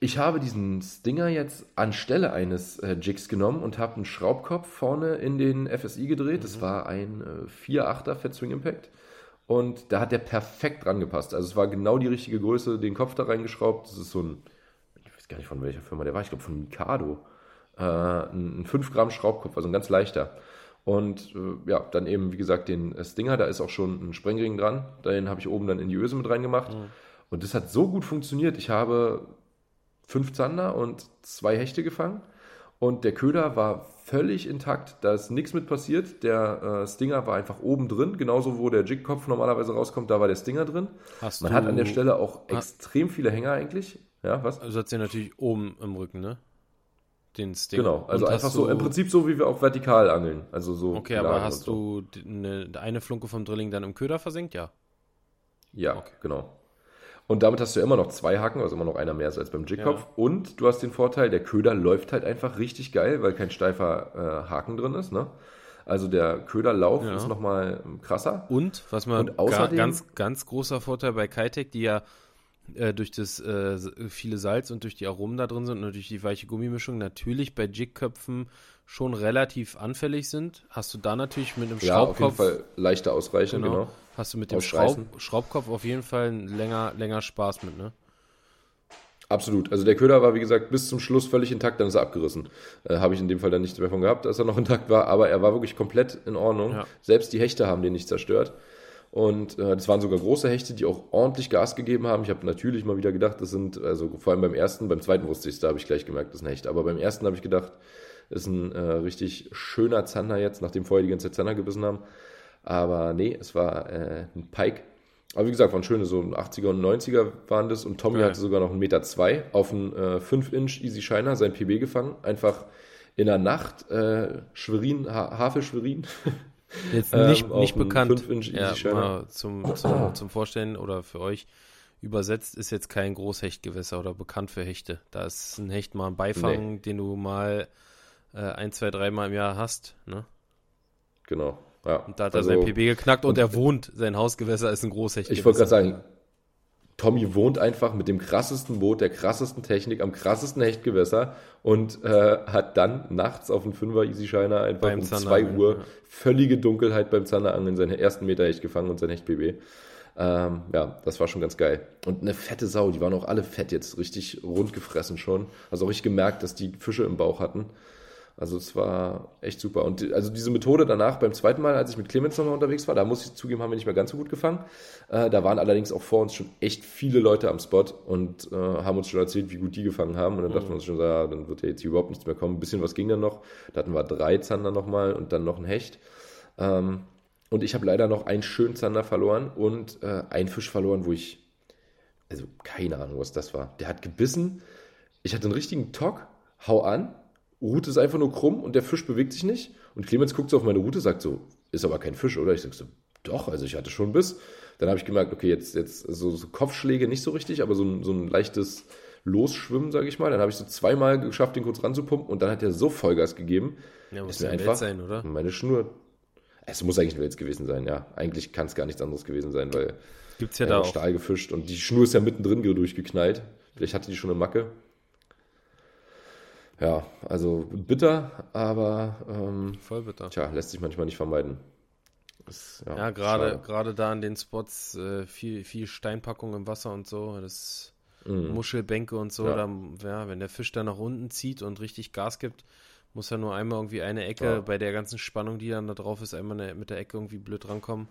ich habe diesen Stinger jetzt anstelle eines äh, Jigs genommen und habe einen Schraubkopf vorne in den FSI gedreht. Mhm. Das war ein äh, 4-8er Fat Swing Impact. Und da hat der perfekt dran gepasst. Also es war genau die richtige Größe, den Kopf da reingeschraubt. Das ist so ein, ich weiß gar nicht von welcher Firma der war, ich glaube von Mikado äh, ein 5 Gramm Schraubkopf, also ein ganz leichter. Und äh, ja, dann eben, wie gesagt, den Stinger, da ist auch schon ein Sprengring dran. Den habe ich oben dann in die Öse mit reingemacht. Mhm. Und das hat so gut funktioniert. Ich habe fünf Zander und zwei Hechte gefangen. Und der Köder war völlig intakt, da ist nichts mit passiert. Der äh, Stinger war einfach oben drin, genauso wo der Jigkopf normalerweise rauskommt, da war der Stinger drin. Hast Man hat an der Stelle auch extrem viele Hänger eigentlich. Ja, was? Also hat sie natürlich oben im Rücken, ne? den Stick. Genau, also einfach so im Prinzip so, wie wir auch vertikal angeln. Also so. Okay, aber hast so. du eine, eine Flunke vom Drilling dann im Köder versenkt? Ja. Ja, okay. genau. Und damit hast du immer noch zwei Haken, also immer noch einer mehr als beim Jigkopf. Ja. Und du hast den Vorteil, der Köder läuft halt einfach richtig geil, weil kein steifer äh, Haken drin ist. Ne? Also der Köderlauf ja. ist nochmal krasser. Und was man Und außerdem, ganz, ganz großer Vorteil bei Kitec, die ja äh, durch das äh, viele Salz und durch die Aromen da drin sind und durch die weiche Gummimischung natürlich bei Jigköpfen schon relativ anfällig sind, hast du da natürlich mit einem ja, Schraubkopf. auf jeden Fall leichter ausreichen, genau. genau. Hast du mit dem Schraub, Schraubkopf auf jeden Fall länger, länger Spaß mit, ne? Absolut. Also der Köder war, wie gesagt, bis zum Schluss völlig intakt, dann ist er abgerissen. Äh, Habe ich in dem Fall dann nichts mehr von gehabt, dass er noch [LAUGHS] intakt war, aber er war wirklich komplett in Ordnung. Ja. Selbst die Hechte haben den nicht zerstört. Und äh, das waren sogar große Hechte, die auch ordentlich Gas gegeben haben. Ich habe natürlich mal wieder gedacht, das sind, also vor allem beim ersten, beim zweiten wusste ich es, da habe ich gleich gemerkt, das ist ein Hecht. Aber beim ersten habe ich gedacht, ist ein äh, richtig schöner Zander jetzt, nachdem vorher die ganze Zeit Zander gebissen haben. Aber nee, es war äh, ein Pike. Aber wie gesagt, waren schöne, so 80er und 90er waren das. Und Tommy ja. hatte sogar noch einen Meter zwei auf einen äh, 5-Inch Easy Shiner, sein PB gefangen. Einfach in der Nacht, äh, Schwerin, ha Havel Schwerin. [LAUGHS] Jetzt nicht, [LAUGHS] ähm, nicht bekannt. Ja, zum, zum, zum Vorstellen oder für euch übersetzt ist jetzt kein Großhechtgewässer oder bekannt für Hechte. Da ist ein Hecht mal ein Beifang, nee. den du mal äh, ein, zwei, dreimal im Jahr hast. Ne? Genau. Ja. Und da hat also, er sein PB geknackt und, und er wohnt. Sein Hausgewässer ist ein Großhechtgewässer. Ich wollte gerade sagen, Tommy wohnt einfach mit dem krassesten Boot, der krassesten Technik, am krassesten Hechtgewässer und äh, hat dann nachts auf dem Fünfer Easy Shiner einfach beim um 2 Uhr ja. völlige Dunkelheit beim Zanderangeln seinen ersten Meter Hecht gefangen und sein Hecht-BB. Ähm, ja, das war schon ganz geil. Und eine fette Sau, die waren auch alle fett jetzt, richtig rund gefressen schon. Also auch richtig gemerkt, dass die Fische im Bauch hatten. Also es war echt super. Und also diese Methode danach beim zweiten Mal, als ich mit Clemens nochmal unterwegs war, da muss ich zugeben, haben wir nicht mehr ganz so gut gefangen. Äh, da waren allerdings auch vor uns schon echt viele Leute am Spot und äh, haben uns schon erzählt, wie gut die gefangen haben. Und dann mhm. dachten wir uns schon, ja, dann wird ja jetzt hier überhaupt nichts mehr kommen. Ein bisschen was ging dann noch. Da hatten wir drei Zander nochmal und dann noch ein Hecht. Ähm, und ich habe leider noch einen schönen Zander verloren und äh, einen Fisch verloren, wo ich, also keine Ahnung, was das war. Der hat gebissen. Ich hatte einen richtigen Tock, hau an Route ist einfach nur krumm und der Fisch bewegt sich nicht. Und Clemens guckt so auf meine Route, sagt so, ist aber kein Fisch, oder? Ich sag so, doch, also ich hatte schon Biss. Dann habe ich gemerkt, okay, jetzt, jetzt so, so, Kopfschläge nicht so richtig, aber so ein, so ein leichtes Losschwimmen, sage ich mal. Dann habe ich so zweimal geschafft, den kurz ranzupumpen und dann hat er so Vollgas gegeben. Ja, muss ja einfach sein, oder? Meine Schnur. Es muss eigentlich ein Wels gewesen sein, ja. Eigentlich kann es gar nichts anderes gewesen sein, weil Gibt's ja da auch. Stahl gefischt und die Schnur ist ja mittendrin durchgeknallt. Vielleicht hatte die schon eine Macke ja, also bitter, aber ähm, voll bitter. Tja, lässt sich manchmal nicht vermeiden. Ist, ja, gerade gerade da an den Spots äh, viel viel Steinpackung im Wasser und so, das mm. Muschelbänke und so, ja. Dann, ja, wenn der Fisch da nach unten zieht und richtig Gas gibt, muss er nur einmal irgendwie eine Ecke ja. bei der ganzen Spannung, die dann da drauf ist, einmal eine, mit der Ecke irgendwie blöd rankommen.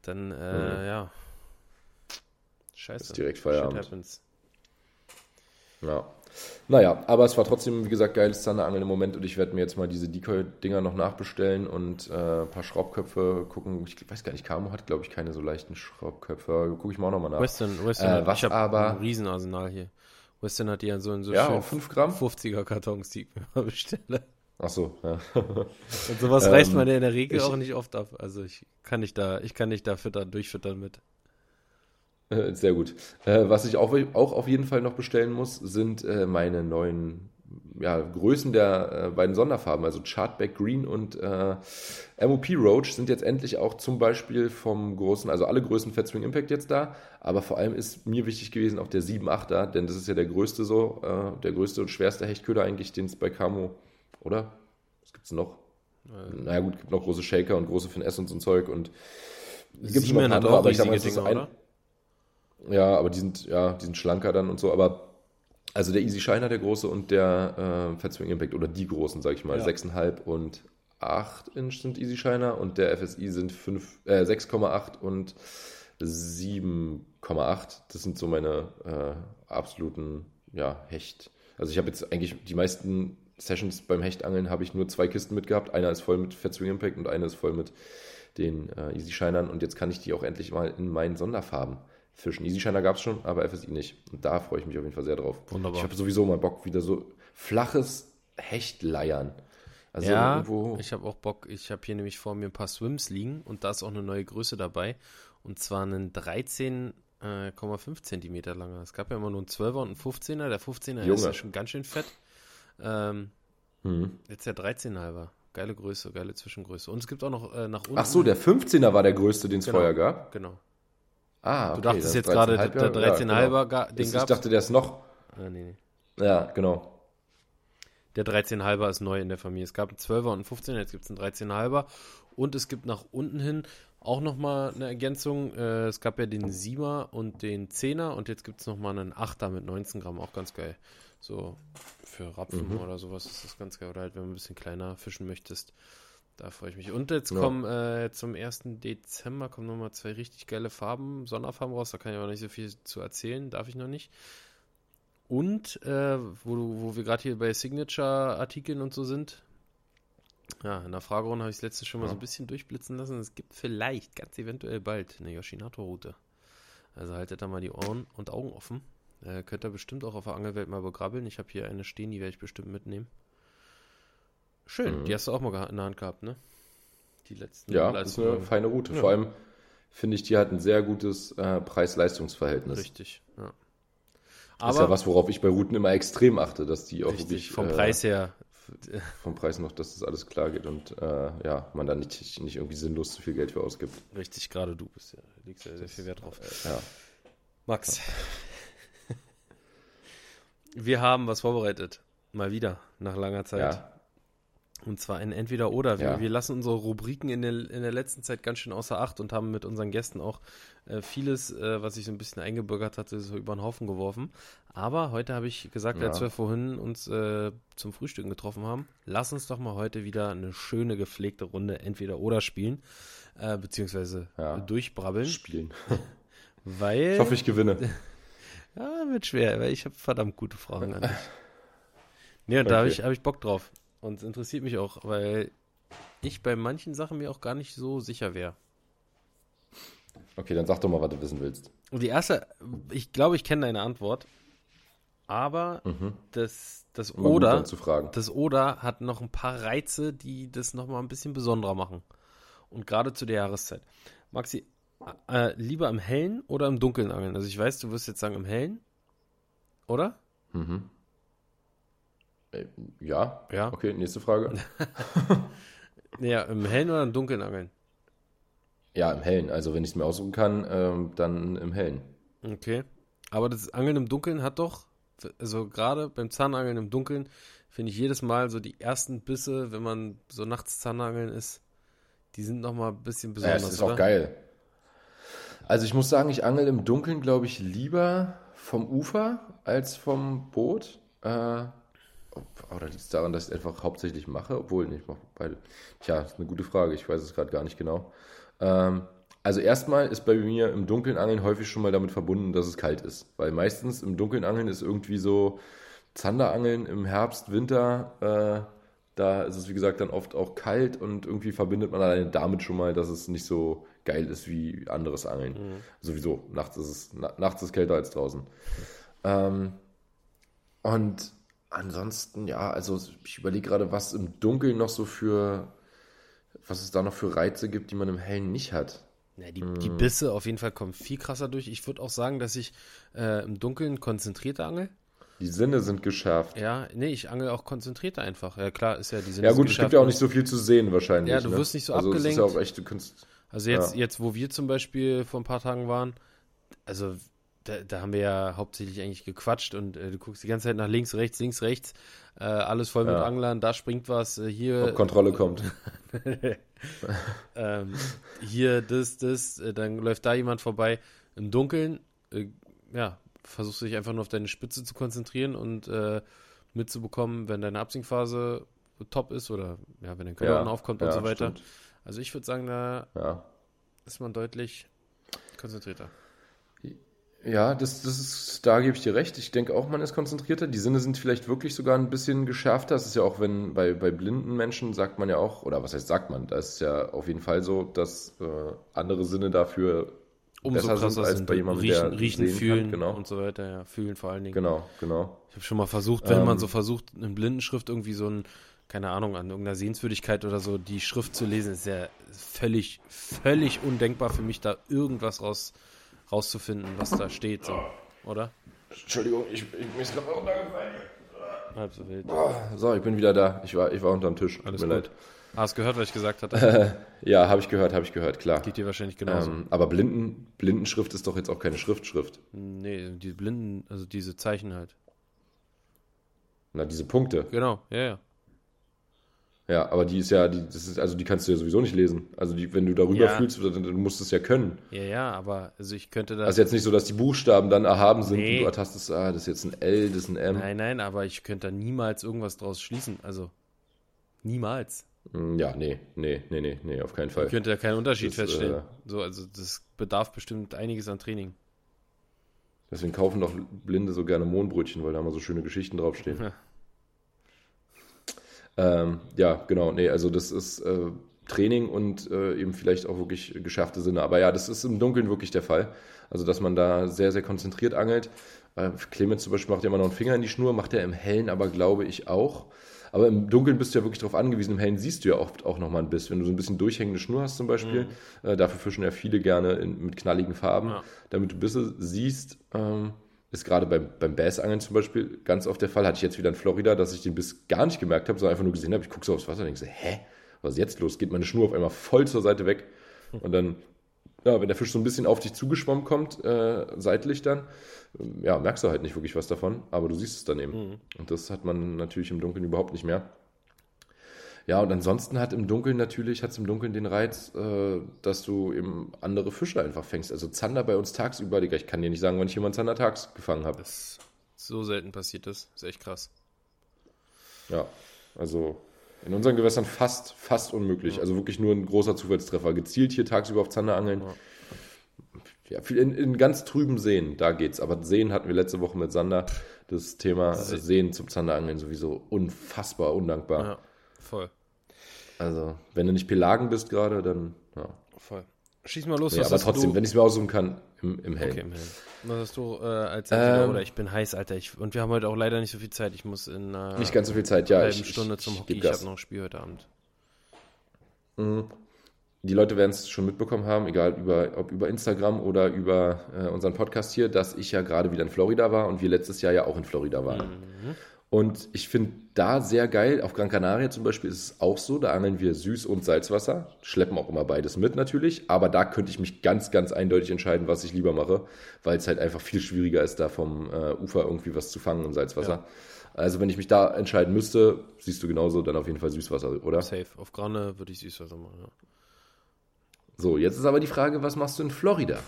Dann äh, mm. ja. Scheiße. Ist direkt Feierabend. Ja. Naja, aber es war trotzdem, wie gesagt, geiles Zanderangeln im Moment und ich werde mir jetzt mal diese Decoy-Dinger noch nachbestellen und äh, ein paar Schraubköpfe gucken. Ich weiß gar nicht, Camo hat, glaube ich, keine so leichten Schraubköpfe. Gucke ich mal auch nochmal nach. Western, Western Äh, was ich aber- ein Riesenarsenal hier. Western hat die ja so in so Ja, schön auf 5 Gramm? 50er Kartons, die ich mir mal bestelle. Ach so, ja. Und sowas Ähm, reicht man ja in der Regel ich- auch nicht oft ab. Also ich kann nicht da, ich kann nicht da füttern, durchfüttern mit. Äh, Sehr gut. Äh, was ich auch, auch auf jeden Fall noch bestellen muss, sind äh, meine neuen ja, Größen der äh, beiden Sonderfarben, also Chartback Green und äh, MOP Roach sind jetzt endlich auch zum Beispiel vom großen, also alle Größen Fat Swing Impact jetzt da, aber vor allem ist mir wichtig gewesen auch der 7.8er, denn das ist ja der größte so, äh, der größte und schwerste Hechtköder eigentlich, den es bei Camo, oder? Was gibt's noch? naja gut, gibt noch große Shaker und große Finesse und so ein Zeug und gibt's Siemens hat andere, auch aber ich sag mal, es ist ein, oder? Ja, aber die sind, ja, die sind schlanker dann und so, aber also der Easy Shiner, der große und der äh, Fat Swing Impact oder die großen, sag ich mal, Ja. 6,5 und 8 Inch sind Easy Shiner und der FSI sind 5, äh, 6,8 und 7,8. Das sind so meine äh, absoluten, ja, Hecht. Also ich habe jetzt eigentlich die meisten Sessions beim Hechtangeln habe ich nur zwei Kisten mitgehabt. Einer ist voll mit Fat Swing Impact und eine ist voll mit den äh, Easy Shinern und jetzt kann ich die auch endlich mal in meinen Sonderfarben fischen. Easy Shiner gab es schon, aber FSI nicht. Und da freue ich mich auf jeden Fall sehr drauf. Wunderbar. Ich habe sowieso mal Bock, wieder so flaches Hechtleiern. Also ja, irgendwo. ich habe auch Bock. Ich habe hier nämlich vor mir ein paar Swims liegen und da ist auch eine neue Größe dabei. Und zwar einen 13,5 Zentimeter langer. Es gab ja immer nur einen 12er und einen 15er. Der 15er ist Junge. ja schon ganz schön fett. Ähm, Hm. jetzt der 13,5er. Geile Größe, geile Zwischengröße. Und es gibt auch noch äh, nach unten. Ach so, der 15er war der größte, den es Genau. vorher gab. Genau. Ah, Du okay, dachtest das jetzt gerade, 13,5, der ja, 13,5er, genau. den Ich gab's. dachte, der ist noch. Ah, nee, nee. Ja, genau. Der 13,5er ist neu in der Familie. Es gab einen 12er und einen 15er, jetzt gibt es einen 13,5er. Und es gibt nach unten hin auch nochmal eine Ergänzung. Äh, es gab ja den 7er und den 10er und jetzt gibt es nochmal einen 8er mit 19 Gramm, auch ganz geil. So für Rapfen Mhm. oder sowas ist das ganz geil. Oder halt, wenn du ein bisschen kleiner fischen möchtest. Da freue ich mich. Und jetzt Ja. kommen äh, zum 1. Dezember kommen nochmal zwei richtig geile Farben, Sonderfarben raus. Da kann ich aber nicht so viel zu erzählen, darf ich noch nicht. Und äh, wo, wo wir gerade hier bei Signature-Artikeln und so sind, ja, in der Fragerunde habe ich es letzte schon mal Ja. so ein bisschen durchblitzen lassen. Es gibt vielleicht, ganz eventuell bald, eine Yoshinato-Route. Also haltet da mal die Ohren und Augen offen. Äh, könnt ihr bestimmt auch auf der Angelwelt mal begrabbeln. Ich habe hier eine stehen, die werde ich bestimmt mitnehmen. Schön, Mhm. die hast du auch mal in der Hand gehabt, ne? Die letzten Ja, das ist eine feine Route. Ja. Vor allem finde ich, die hat ein sehr gutes äh, Preis-Leistungs-Verhältnis. Richtig, ja. Das Aber ist ja was, worauf ich bei Routen immer extrem achte, dass die auch richtig, wirklich vom äh, Preis her. [LAUGHS] vom Preis noch, dass das alles klar geht und äh, ja, man da nicht, nicht irgendwie sinnlos zu viel Geld für ausgibt. Richtig, gerade du bist ja, legst ja sehr viel Wert drauf. Ja. Max. [LAUGHS] Wir haben was vorbereitet. Mal wieder, nach langer Zeit. ja. Und zwar ein Entweder-Oder. Wir, Ja. wir lassen unsere Rubriken in der, in der letzten Zeit ganz schön außer Acht und haben mit unseren Gästen auch äh, vieles, äh, was sich so ein bisschen eingebürgert hatte, so über den Haufen geworfen. Aber heute habe ich gesagt, Ja. als wir vorhin uns äh, zum Frühstücken getroffen haben, lass uns doch mal heute wieder eine schöne gepflegte Runde Entweder-Oder spielen, äh, beziehungsweise Ja. durchbrabbeln, Spielen. [LAUGHS] weil... Ich hoffe, ich gewinne. [LAUGHS] Ja, wird schwer, weil ich habe verdammt gute Fragen an dich. [LAUGHS] Nee, und da habe Okay. ich, hab ich Bock drauf. Und es interessiert mich auch, weil ich bei manchen Sachen mir auch gar nicht so sicher wäre. Okay, dann sag doch mal, was du wissen willst. Und die erste, ich glaube, ich kenne deine Antwort, aber Mhm. das, das gut, Oder, fragen. das Oder hat noch ein paar Reize, die das nochmal ein bisschen besonderer machen. Und gerade zu der Jahreszeit. Maxi, äh, lieber im Hellen oder im Dunkeln angeln? Also ich weiß, du wirst jetzt sagen im Hellen, oder? Mhm. Äh, Ja. Ja. Okay, nächste Frage. [LAUGHS] Ja, im Hellen oder im Dunkeln angeln? Ja, im Hellen. Also wenn ich es mir aussuchen kann, ähm, dann im Hellen. Okay. Aber das Angeln im Dunkeln hat doch, also gerade beim Zahnangeln im Dunkeln, finde ich jedes Mal so die ersten Bisse, wenn man so nachts Zahnangeln ist, die sind nochmal ein bisschen Ja, besonders. es ist oder? auch geil. Also ich muss sagen, ich angel im Dunkeln, glaube ich, lieber vom Ufer als vom Boot. Äh, oder liegt es daran, dass ich es einfach hauptsächlich mache? Obwohl, nee, ich mache beide. Tja, ist eine gute Frage. Ich weiß es gerade gar nicht genau. Ähm, also erstmal ist bei mir im Dunkeln Angeln häufig schon mal damit verbunden, dass es kalt ist. Weil meistens im Dunkeln Angeln ist irgendwie so Zanderangeln im Herbst, Winter, äh, da ist es wie gesagt dann oft auch kalt und irgendwie verbindet man alleine damit schon mal, dass es nicht so geil ist wie anderes Angeln. Mhm. Sowieso, nachts ist es na, nachts ist kälter als draußen. Ähm, und ansonsten, ja, also ich überlege gerade, was im Dunkeln noch so für, was es da noch für Reize gibt, die man im Hellen nicht hat. Ja, die, die hm. Bisse auf jeden Fall kommen viel krasser durch. Ich würde auch sagen, dass ich äh, im Dunkeln konzentrierter angel. Die Sinne sind geschärft. Ja, nee, ich angel auch konzentrierter einfach. Ja, klar, ist ja die Sinne Ja, gut, es gibt ja auch nicht so viel zu sehen wahrscheinlich. Ja, du ne? wirst nicht so also abgelenkt. Es ist ja auch echt, du kannst, also jetzt, ja. jetzt, wo wir zum Beispiel vor ein paar Tagen waren, also da, da, haben wir ja hauptsächlich eigentlich gequatscht und äh, du guckst die ganze Zeit nach links, rechts, links, rechts, äh, alles voll mit Anglern, da springt was, äh, hier. Ob Kontrolle kommt. [LAUGHS] ähm, hier das, das, äh, dann läuft da jemand vorbei. Im Dunkeln, äh, ja, versuchst du dich einfach nur auf deine Spitze zu konzentrieren und äh, mitzubekommen, wenn deine Absinkphase top ist oder ja, wenn dein Körper ja, aufkommt und so weiter. Stimmt. Also ich würde sagen, da ist man deutlich konzentrierter. Ja, das, das ist, da gebe ich dir recht. Ich denke auch, man ist konzentrierter. Die Sinne sind vielleicht wirklich sogar ein bisschen geschärfter. Das ist ja auch, wenn bei, bei blinden Menschen sagt man ja auch, oder was heißt sagt man, da ist ja auf jeden Fall so, dass äh, andere Sinne dafür Umso besser sind als sind bei jemandem, riechen, der riechen, fühlen kann. Genau. und so weiter. Ja, fühlen vor allen Dingen. Genau, genau. Ich habe schon mal versucht, wenn ähm, man so versucht, in Blindenschrift irgendwie so ein, keine Ahnung, an irgendeiner Sehenswürdigkeit oder so die Schrift zu lesen, ist ja völlig, völlig undenkbar für mich, da irgendwas raus rauszufinden, was da steht, so, oder? Entschuldigung, ich, ich mir ist gerade runtergefallen. Halb so wild. so, ich bin wieder da. Ich war, ich war unterm Tisch. Alles Tut mir gut. leid. Hast du gehört, was ich gesagt hatte? [LAUGHS] ja, habe ich gehört, habe ich gehört, klar. Geht dir wahrscheinlich genauso. Ähm, aber Blinden, Blindenschrift ist doch jetzt auch keine Schriftschrift. Nee, die Blinden, also diese Zeichen halt. Na, diese Punkte. Genau, ja, ja. Ja, aber die ist ja, die, das ist, also die kannst du ja sowieso nicht lesen. Also die, wenn du darüber ja. fühlst, dann, dann musst du es ja können. Ja, ja, aber also ich könnte da. Also jetzt nicht so, dass die Buchstaben dann erhaben sind nee. und du ertastest, ah, das ist jetzt ein L, das ist ein M. Nein, nein, aber ich könnte da niemals irgendwas draus schließen. Also niemals. Hm, ja, nee, nee, nee, nee, nee, auf keinen Fall. Ich könnte da keinen Unterschied das, feststellen. Äh, so, also das bedarf bestimmt einiges an Training. Deswegen kaufen doch Blinde so gerne Mohnbrötchen, weil da immer so schöne Geschichten draufstehen. Ja. [LAUGHS] Ähm, ja, genau. Nee, also das ist äh, Training und äh, eben vielleicht auch wirklich geschärfte Sinne. Aber ja, das ist im Dunkeln wirklich der Fall. Also, dass man da sehr, sehr konzentriert angelt. Äh, Clemens zum Beispiel macht ja immer noch einen Finger in die Schnur, macht er im Hellen aber, glaube ich, auch. Aber im Dunkeln bist du ja wirklich darauf angewiesen. Im Hellen siehst du ja oft auch nochmal ein Biss. Wenn du so ein bisschen durchhängende Schnur hast zum Beispiel, mhm. äh, dafür fischen ja viele gerne in, mit knalligen Farben, ja. damit du Bisse siehst. Ähm, ist gerade beim, beim Bassangeln zum Beispiel ganz oft der Fall. Hatte ich jetzt wieder in Florida, dass ich den Biss gar nicht gemerkt habe, sondern einfach nur gesehen habe. Ich gucke so aufs Wasser und denke so, hä? Was ist jetzt los? Geht meine Schnur auf einmal voll zur Seite weg. Und dann, ja, wenn der Fisch so ein bisschen auf dich zugeschwommen kommt, äh, seitlich dann, ja, merkst du halt nicht wirklich was davon, aber du siehst es dann eben. Mhm. Und das hat man natürlich im Dunkeln überhaupt nicht mehr. Ja, und ansonsten hat im Dunkeln natürlich, hat es im Dunkeln den Reiz, äh, dass du eben andere Fische einfach fängst. Also Zander bei uns tagsüber, Digga, ich kann dir nicht sagen, wann ich jemanden Zander tags gefangen habe. So selten passiert das. ist echt krass. Ja, also in unseren Gewässern fast, fast unmöglich. Ja. Also wirklich nur ein großer Zufallstreffer. Gezielt hier tagsüber auf Zander angeln. Ja. ja in, in, ganz trüben Seen, da geht's. Aber Seen hatten wir letzte Woche mit Sander. Das Thema Seen zum Zanderangeln sowieso unfassbar undankbar. Ja. Voll. Also, wenn du nicht Pelagen bist gerade, dann ja. Voll. Schieß mal los. Nee, aber trotzdem, du... wenn ich es mir aussuchen kann, im, im Hellen. Okay, im Hellen. Was hast du äh, als ähm, oder ich bin heiß, Alter. Ich, und wir haben heute auch leider nicht so viel Zeit. Ich muss in äh, nicht ganz so viel Zeit, ja. Halben Stunde zum Hockey. Ich, ich habe noch ein Spiel heute Abend. Mhm. Die Leute werden es schon mitbekommen haben, egal über, ob über Instagram oder über äh, unseren Podcast hier, dass ich ja gerade wieder in Florida war und wir letztes Jahr ja auch in Florida waren. Mhm. Und ich finde da sehr geil, auf Gran Canaria zum Beispiel ist es auch so, da angeln wir Süß- und Salzwasser, schleppen auch immer beides mit natürlich, aber da könnte ich mich ganz, ganz eindeutig entscheiden, was ich lieber mache, weil es halt einfach viel schwieriger ist, da vom äh, Ufer irgendwie was zu fangen im Salzwasser. Ja. Also wenn ich mich da entscheiden müsste, siehst du genauso, dann auf jeden Fall Süßwasser, oder? Safe. Auf Grane würde ich Süßwasser machen, ja. So, jetzt ist aber die Frage, was machst du in Florida?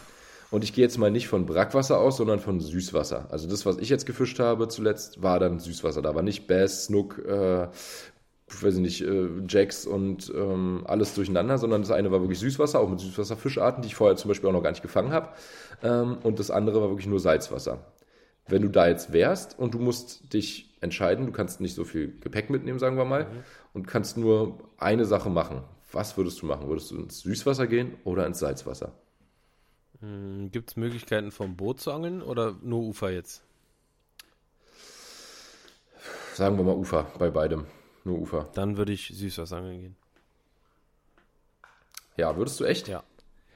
Und ich gehe jetzt mal nicht von Brackwasser aus, sondern von Süßwasser. Also das, was ich jetzt gefischt habe zuletzt, war dann Süßwasser. Da war nicht Bass, Snook, äh, ich weiß nicht, äh, Jacks und ähm, alles durcheinander, sondern das eine war wirklich Süßwasser, auch mit Süßwasserfischarten, die ich vorher zum Beispiel auch noch gar nicht gefangen habe. Ähm, und das andere war wirklich nur Salzwasser. wenn du da jetzt wärst und du musst dich entscheiden, du kannst nicht so viel Gepäck mitnehmen, sagen wir mal, mhm. und kannst nur eine Sache machen. Was würdest du machen? Würdest du ins Süßwasser gehen oder ins Salzwasser? Hm, Gibt es Möglichkeiten vom Boot zu angeln oder nur Ufer jetzt? Sagen wir mal Ufer bei beidem. Nur Ufer. Dann würde ich Süßwasser angeln gehen. Ja, würdest du echt? Ja.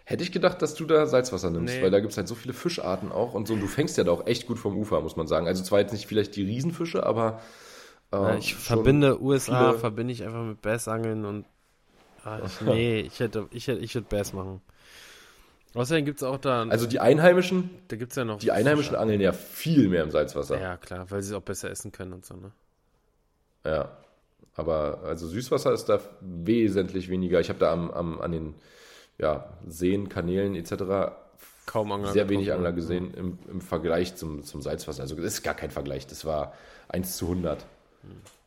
Hätte ich gedacht, dass du da Salzwasser nimmst, nee. weil da gibt es halt so viele Fischarten auch und so. Und du fängst ja da auch echt gut vom Ufer, muss man sagen. Also zwar jetzt nicht vielleicht die Riesenfische, aber. Äh, ich verbinde USA, verbinde ich einfach mit Bassangeln und. Ich, nee, ich hätte, ich hätte, ich würde Bass machen. Außerdem gibt es auch da. Also die Einheimischen. Da gibt es ja noch. Die Einheimischen Fische. angeln ja viel mehr im Salzwasser. Ja, klar, weil sie es auch besser essen können und so, ne? Ja. Aber also Süßwasser ist da wesentlich weniger. Ich habe da am, am, an den ja, Seen, Kanälen etc. Kaum Angler sehr wenig Angler gesehen im, im Vergleich zum, zum Salzwasser. Also das ist gar kein Vergleich. Das war 1 zu 100.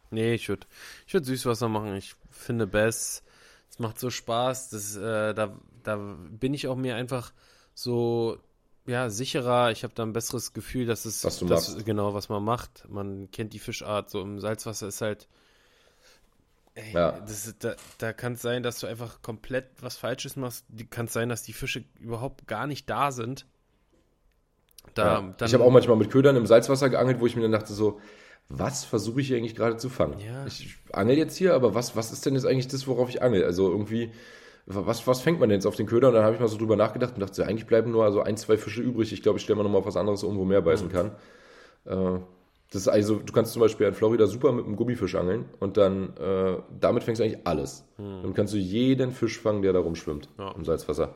Nee, ich würde ich würd Süßwasser machen. Ich finde Bass, es macht so Spaß. Das, äh, da, da bin ich auch mir einfach so ja, sicherer. Ich habe da ein besseres Gefühl, dass es was du das, machst. genau, was man macht. Man kennt die Fischart. So im Salzwasser ist halt Ey, ja. das, da, da kann es sein, dass du einfach komplett was Falsches machst. Kann es sein, dass die Fische überhaupt gar nicht da sind. Da, ja. ich habe auch manchmal mit Ködern im Salzwasser geangelt, wo ich mir dann dachte so, was versuche ich hier eigentlich gerade zu fangen? Ja. Ich angel jetzt hier, aber was, was ist denn jetzt eigentlich das, worauf ich angel? Also irgendwie, was, was fängt man denn jetzt auf den Köder? Und dann habe ich mal so drüber nachgedacht und dachte, eigentlich bleiben nur also ein, zwei Fische übrig. Ich glaube, ich stelle mal nochmal auf was anderes um, wo mehr beißen mhm. kann. Äh, das ist also, du kannst zum Beispiel in Florida super mit einem Gummifisch angeln und dann äh, damit fängst du eigentlich alles. Hm. Dann kannst du jeden Fisch fangen, der da rumschwimmt ja. im Salzwasser.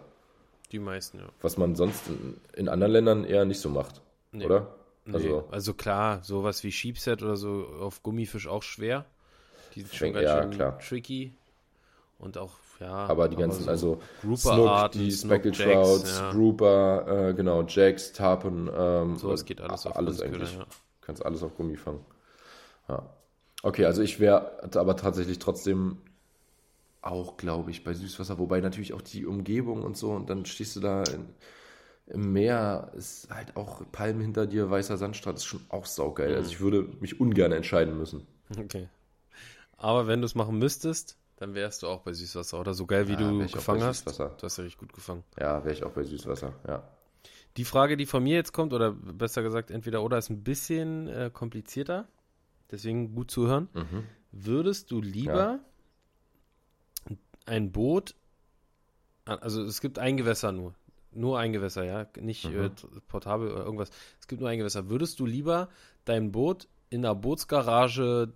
Die meisten, ja. Was man sonst in, in anderen Ländern eher nicht so macht, nee. oder? Also, nee. also klar, sowas wie Sheepset oder so auf Gummifisch auch schwer. Die sind schon ganz ja, schön klar. tricky. Und auch, ja. Aber die ganzen, so also Snook, die Speckled Trouts, ja. Grouper, äh, genau, Jacks, Tarpon. Ähm, Sowas geht alles auf alles eigentlich. Ja kannst alles auf Gummi fangen. Ja. Okay, also ich wäre aber tatsächlich trotzdem auch, glaube ich, bei Süßwasser, wobei natürlich auch die Umgebung und so, und dann stehst du da in, im Meer, ist halt auch Palmen hinter dir, weißer Sandstrand, ist schon auch saugeil. Mhm. Also ich würde mich ungern entscheiden müssen. Okay. Aber wenn du es machen müsstest, dann wärst du auch bei Süßwasser, oder so geil wie ja, du gefangen hast. Du hast ja richtig gut gefangen. Ja, wäre ich auch bei Süßwasser, ja. Die Frage, die von mir jetzt kommt, oder besser gesagt, entweder oder ist ein bisschen äh, komplizierter, deswegen gut zuhören. Mhm. Würdest du lieber ja. ein Boot, also es gibt ein Gewässer nur, nur ein Gewässer, ja, nicht mhm. äh, portabel oder irgendwas, es gibt nur ein Gewässer. Würdest du lieber dein Boot in einer Bootsgarage,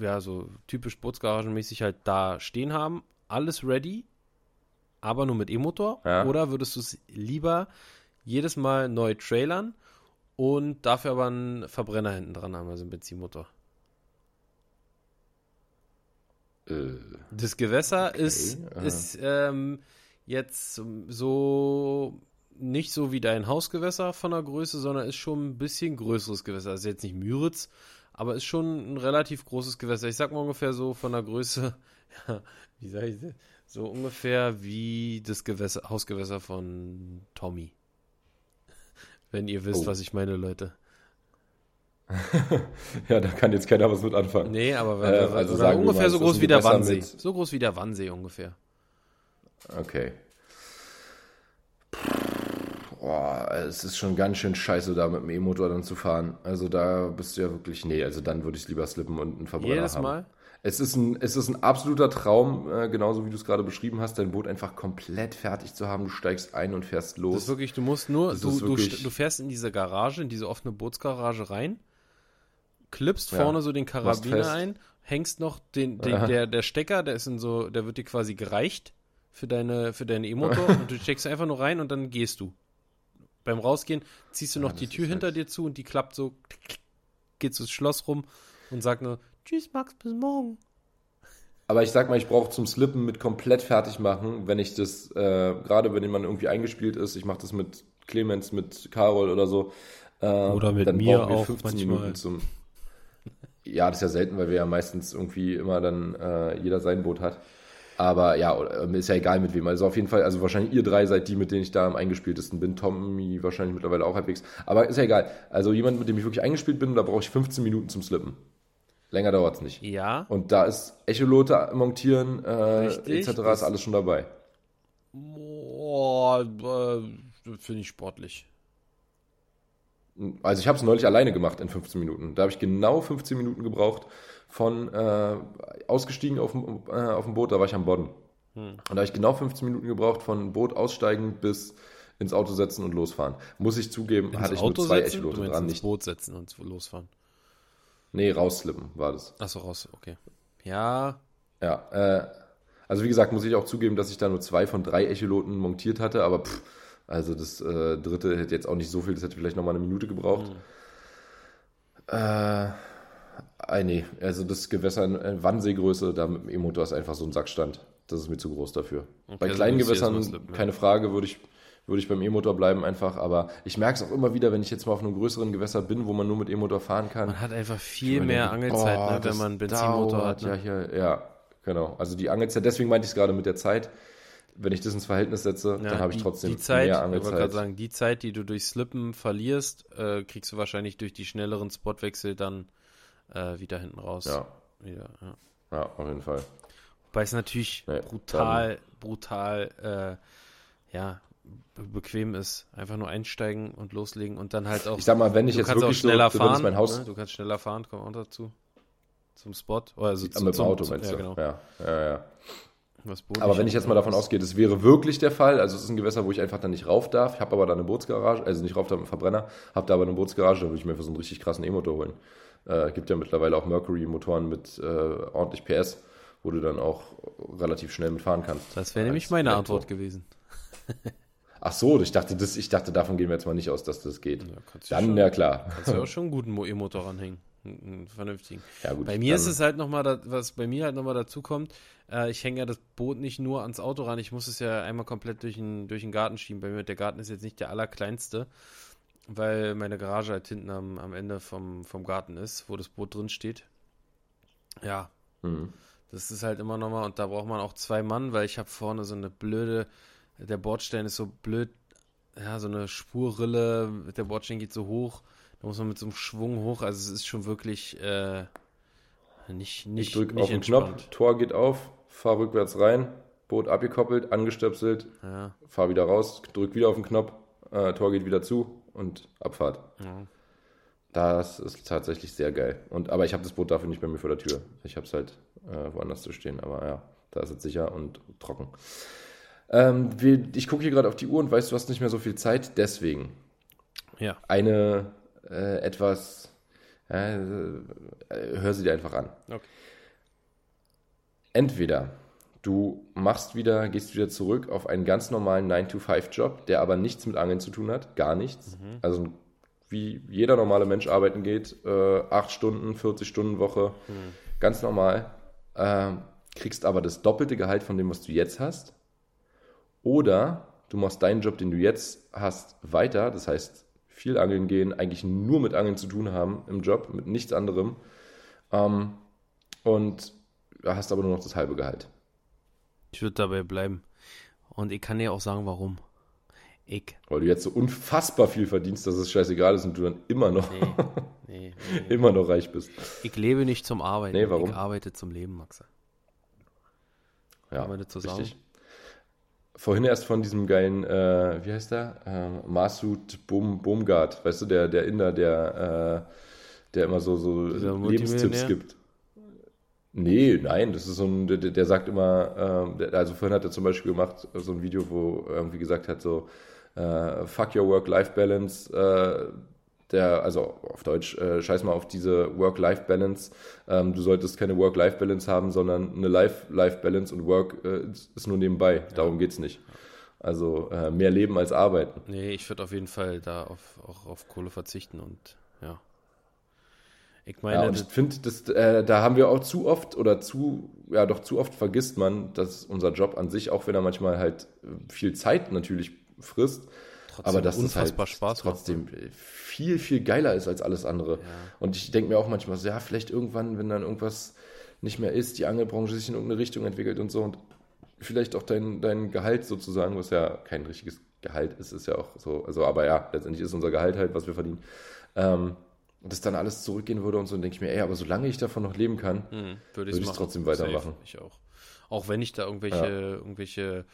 ja, so typisch Bootsgaragenmäßig halt da stehen haben, alles ready, aber nur mit E-Motor? Ja. Oder würdest du es lieber jedes Mal neu trailern und dafür aber einen Verbrenner hinten dran haben, also einen Benzinmotor. Äh, das Gewässer okay, ist, ist ähm, jetzt so nicht so wie dein Hausgewässer von der Größe, sondern ist schon ein bisschen größeres Gewässer. Also jetzt nicht Müritz, aber ist schon ein relativ großes Gewässer. Ich sag mal ungefähr so von der Größe, [LAUGHS] ja, wie sag ich das? So ungefähr wie das Gewässer, Hausgewässer von Tommy. [LAUGHS] Wenn ihr wisst, oh. was ich meine, Leute. [LAUGHS] ja, da kann jetzt keiner was mit anfangen. Nee, aber äh, also sagen ungefähr mal, so groß wie der Wannsee. So groß wie der Wannsee ungefähr. Okay. Boah, es ist schon ganz schön scheiße, da mit dem E-Motor dann zu fahren. Also da bist du ja wirklich, nee, also dann würde ich lieber slippen und einen Verbrenner Jedes haben. Mal? Es ist ein, es ist ein absoluter Traum, äh, genauso wie du es gerade beschrieben hast, dein Boot einfach komplett fertig zu haben. Du steigst ein und fährst los. Das ist wirklich, du musst nur, du, du, du, fährst in diese Garage, in diese offene Bootsgarage rein, klippst ja, vorne so den Karabiner ein, hängst noch den, den der, der Stecker, der ist in so, der wird dir quasi gereicht für deine, für deinen E-Motor [LAUGHS] und du steckst einfach nur rein und dann gehst du. Beim Rausgehen ziehst du noch ja, die Tür hinter halt dir zu und die klappt so, geht so das Schloss rum und sagt nur, Tschüss, Max, bis morgen. Aber ich sag mal, ich brauche zum Slippen mit komplett fertig machen, wenn ich das, äh, gerade wenn man irgendwie eingespielt ist, ich mache das mit Clemens, mit Carol oder so. Äh, oder mit mir auch 15 manchmal. Minuten zum. Ja, das ist ja selten, weil wir ja meistens irgendwie immer dann äh, jeder sein Boot hat. Aber ja, ist ja egal mit wem. Also auf jeden Fall, also wahrscheinlich ihr drei seid die, mit denen ich da am eingespieltesten bin. Tommy wahrscheinlich mittlerweile auch halbwegs. Aber ist ja egal. Also jemand, mit dem ich wirklich eingespielt bin, da brauche ich 15 Minuten zum Slippen. Länger dauert es nicht. Ja. Und da ist Echolote montieren, äh, etc. ist alles schon dabei. Boah, äh, finde ich sportlich. Also ich habe es neulich alleine gemacht in 15 Minuten. Da habe ich genau 15 Minuten gebraucht von äh, ausgestiegen auf dem, äh, auf dem Boot, da war ich am Bodden. Hm. Und da habe ich genau 15 Minuten gebraucht von Boot aussteigen bis ins Auto setzen und losfahren. Muss ich zugeben, ins hatte ich Auto nur zwei setzen? Echolote dran. Ins nicht Boot setzen und losfahren. Nee, rausslippen war das. Achso, raus, okay. Ja. Ja, äh, also wie gesagt, muss ich auch zugeben, dass ich da nur zwei von drei Echoloten montiert hatte, aber pff, also das äh, dritte hätte jetzt auch nicht so viel, das hätte vielleicht nochmal eine Minute gebraucht. Hm. Äh, Ah, nee, also das Gewässer in Wannseegröße, da mit dem E-Motor ist einfach so ein Sackstand. Das ist mir zu groß dafür. Okay, Bei kleinen Gewässern, slippen, keine Frage, würde ich, würde ich beim E-Motor bleiben einfach. Aber ich merke es auch immer wieder, wenn ich jetzt mal auf einem größeren Gewässer bin, wo man nur mit E-Motor fahren kann. Man hat einfach viel mehr denke, Angelzeit, oh, ne, wenn man einen Benzinmotor hat. Ne? Ja, hier, ja, genau. Also die Angelzeit, deswegen meinte ich es gerade mit der Zeit. Wenn ich das ins Verhältnis setze, ja, dann habe ich trotzdem die Zeit, mehr Angelzeit. Ich wollte gerade sagen, die Zeit, die du durch Slippen verlierst, äh, kriegst du wahrscheinlich durch die schnelleren Spotwechsel dann äh, wieder hinten raus. Ja. Wieder, ja. ja. auf jeden Fall. Wobei es natürlich nee, brutal, dann. brutal, äh, ja, bequem ist. Einfach nur einsteigen und loslegen und dann halt auch. Ich sag mal, wenn ich jetzt wirklich schneller so, fahren, mein Haus ne? du kannst schneller fahren, komm auch dazu. Zum Spot. Oder also zum, mit dem Auto, meinst ja, du? Genau. Ja, ja, ja. Aber wenn ich jetzt mal davon ausgehe, das wäre wirklich der Fall, also es ist ein Gewässer, wo ich einfach dann nicht rauf darf, ich habe aber da eine Bootsgarage, also nicht rauf darf mit dem Verbrenner, habe da aber eine Bootsgarage, da würde ich mir für so einen richtig krassen E-Motor holen. Äh, gibt ja mittlerweile auch Mercury-Motoren mit äh, ordentlich PS, wo du dann auch relativ schnell mitfahren kannst. Das wäre nämlich meine Elektro. Antwort gewesen. [LAUGHS] Ach so, ich dachte, das, ich dachte, davon gehen wir jetzt mal nicht aus, dass das geht. Ja, dann, schon, ja klar. Kannst du [LAUGHS] auch schon einen guten E-Motor ranhängen. Einen vernünftigen. Ja, gut, bei mir ist es halt nochmal, was bei mir halt nochmal dazu kommt, äh, ich hänge ja das Boot nicht nur ans Auto ran, ich muss es ja einmal komplett durch den, durch den Garten schieben. Bei mir, der Garten ist jetzt nicht der allerkleinste weil meine Garage halt hinten am, am Ende vom, vom Garten ist, wo das Boot drin steht. Ja. Mhm. Das ist halt immer nochmal, und da braucht man auch zwei Mann, weil ich habe vorne so eine blöde, der Bordstein ist so blöd, ja, so eine Spurrille, der Bordstein geht so hoch, da muss man mit so einem Schwung hoch, also es ist schon wirklich äh, nicht, nicht, ich drück nicht auf den Knopf, Tor geht auf, fahr rückwärts rein, Boot abgekoppelt, angestöpselt, ja. fahr wieder raus, drück wieder auf den Knopf, äh, Tor geht wieder zu, und Abfahrt. Ja. Das ist tatsächlich sehr geil. Und, aber ich habe das Boot dafür nicht bei mir vor der Tür. Ich habe es halt äh, woanders zu stehen. Aber ja, da ist es sicher und trocken. Ähm, wir, ich gucke hier gerade auf die Uhr und weiß, du hast nicht mehr so viel Zeit. Deswegen ja. eine äh, etwas. Äh, hör sie dir einfach an. Okay. Entweder du machst wieder, gehst wieder zurück auf einen ganz normalen 9-to-5-Job, der aber nichts mit Angeln zu tun hat, gar nichts. Mhm. Also wie jeder normale Mensch arbeiten geht, äh, 8 Stunden, 40 Stunden Woche, mhm. ganz normal, äh, kriegst aber das doppelte Gehalt von dem, was du jetzt hast. Oder du machst deinen Job, den du jetzt hast, weiter, das heißt viel Angeln gehen, eigentlich nur mit Angeln zu tun haben im Job, mit nichts anderem. Ähm, und hast aber nur noch das halbe Gehalt. Ich würde dabei bleiben. Und ich kann dir auch sagen, warum. Ich. Weil du jetzt so unfassbar viel verdienst, dass es scheißegal ist und du dann immer noch, nee, [LAUGHS] nee, nee, immer noch reich bist. Ich lebe nicht zum Arbeiten. Nee, warum? Ich arbeite zum Leben, Max. Ja, kann man das so richtig. Sagen? Vorhin erst von diesem geilen, äh, wie heißt der? Äh, Masud Bum, Bumgard, weißt du, der, der Inder, der, äh, der immer so, so Lebenstipps gibt. Nee, nein, das ist so ein, der, der sagt immer, äh, also vorhin hat er zum Beispiel gemacht, so ein Video, wo er irgendwie gesagt hat, so, äh, fuck your Work-Life-Balance, äh, der, also auf Deutsch, äh, scheiß mal auf diese Work-Life-Balance. Ähm, du solltest keine Work-Life-Balance haben, sondern eine Life-Life-Balance und Work äh, ist nur nebenbei. Ja. Darum geht's nicht. Also äh, mehr Leben als arbeiten. Nee, ich würde auf jeden Fall da auf, auch auf Kohle verzichten und ja. Ich meine, ja, und ich finde, äh, da haben wir auch zu oft oder zu, ja doch zu oft vergisst man, dass unser Job an sich, auch wenn er manchmal halt äh, viel Zeit natürlich frisst, aber dass es halt Spaß trotzdem macht. viel, viel geiler ist als alles andere. Ja. Und ich denke mir auch manchmal so, ja, vielleicht irgendwann, wenn dann irgendwas nicht mehr ist, die Angelbranche sich in irgendeine Richtung entwickelt und so. Und vielleicht auch dein, dein Gehalt sozusagen, was ja kein richtiges Gehalt ist, ist ja auch so, also aber ja, letztendlich ist unser Gehalt halt, was wir verdienen. Ähm, das dann alles zurückgehen würde und so, dann denke ich mir, ey, aber solange ich davon noch leben kann, Hm, würde ich es trotzdem weitermachen. Safe, ich auch. Auch wenn ich da irgendwelche, Ja. irgendwelche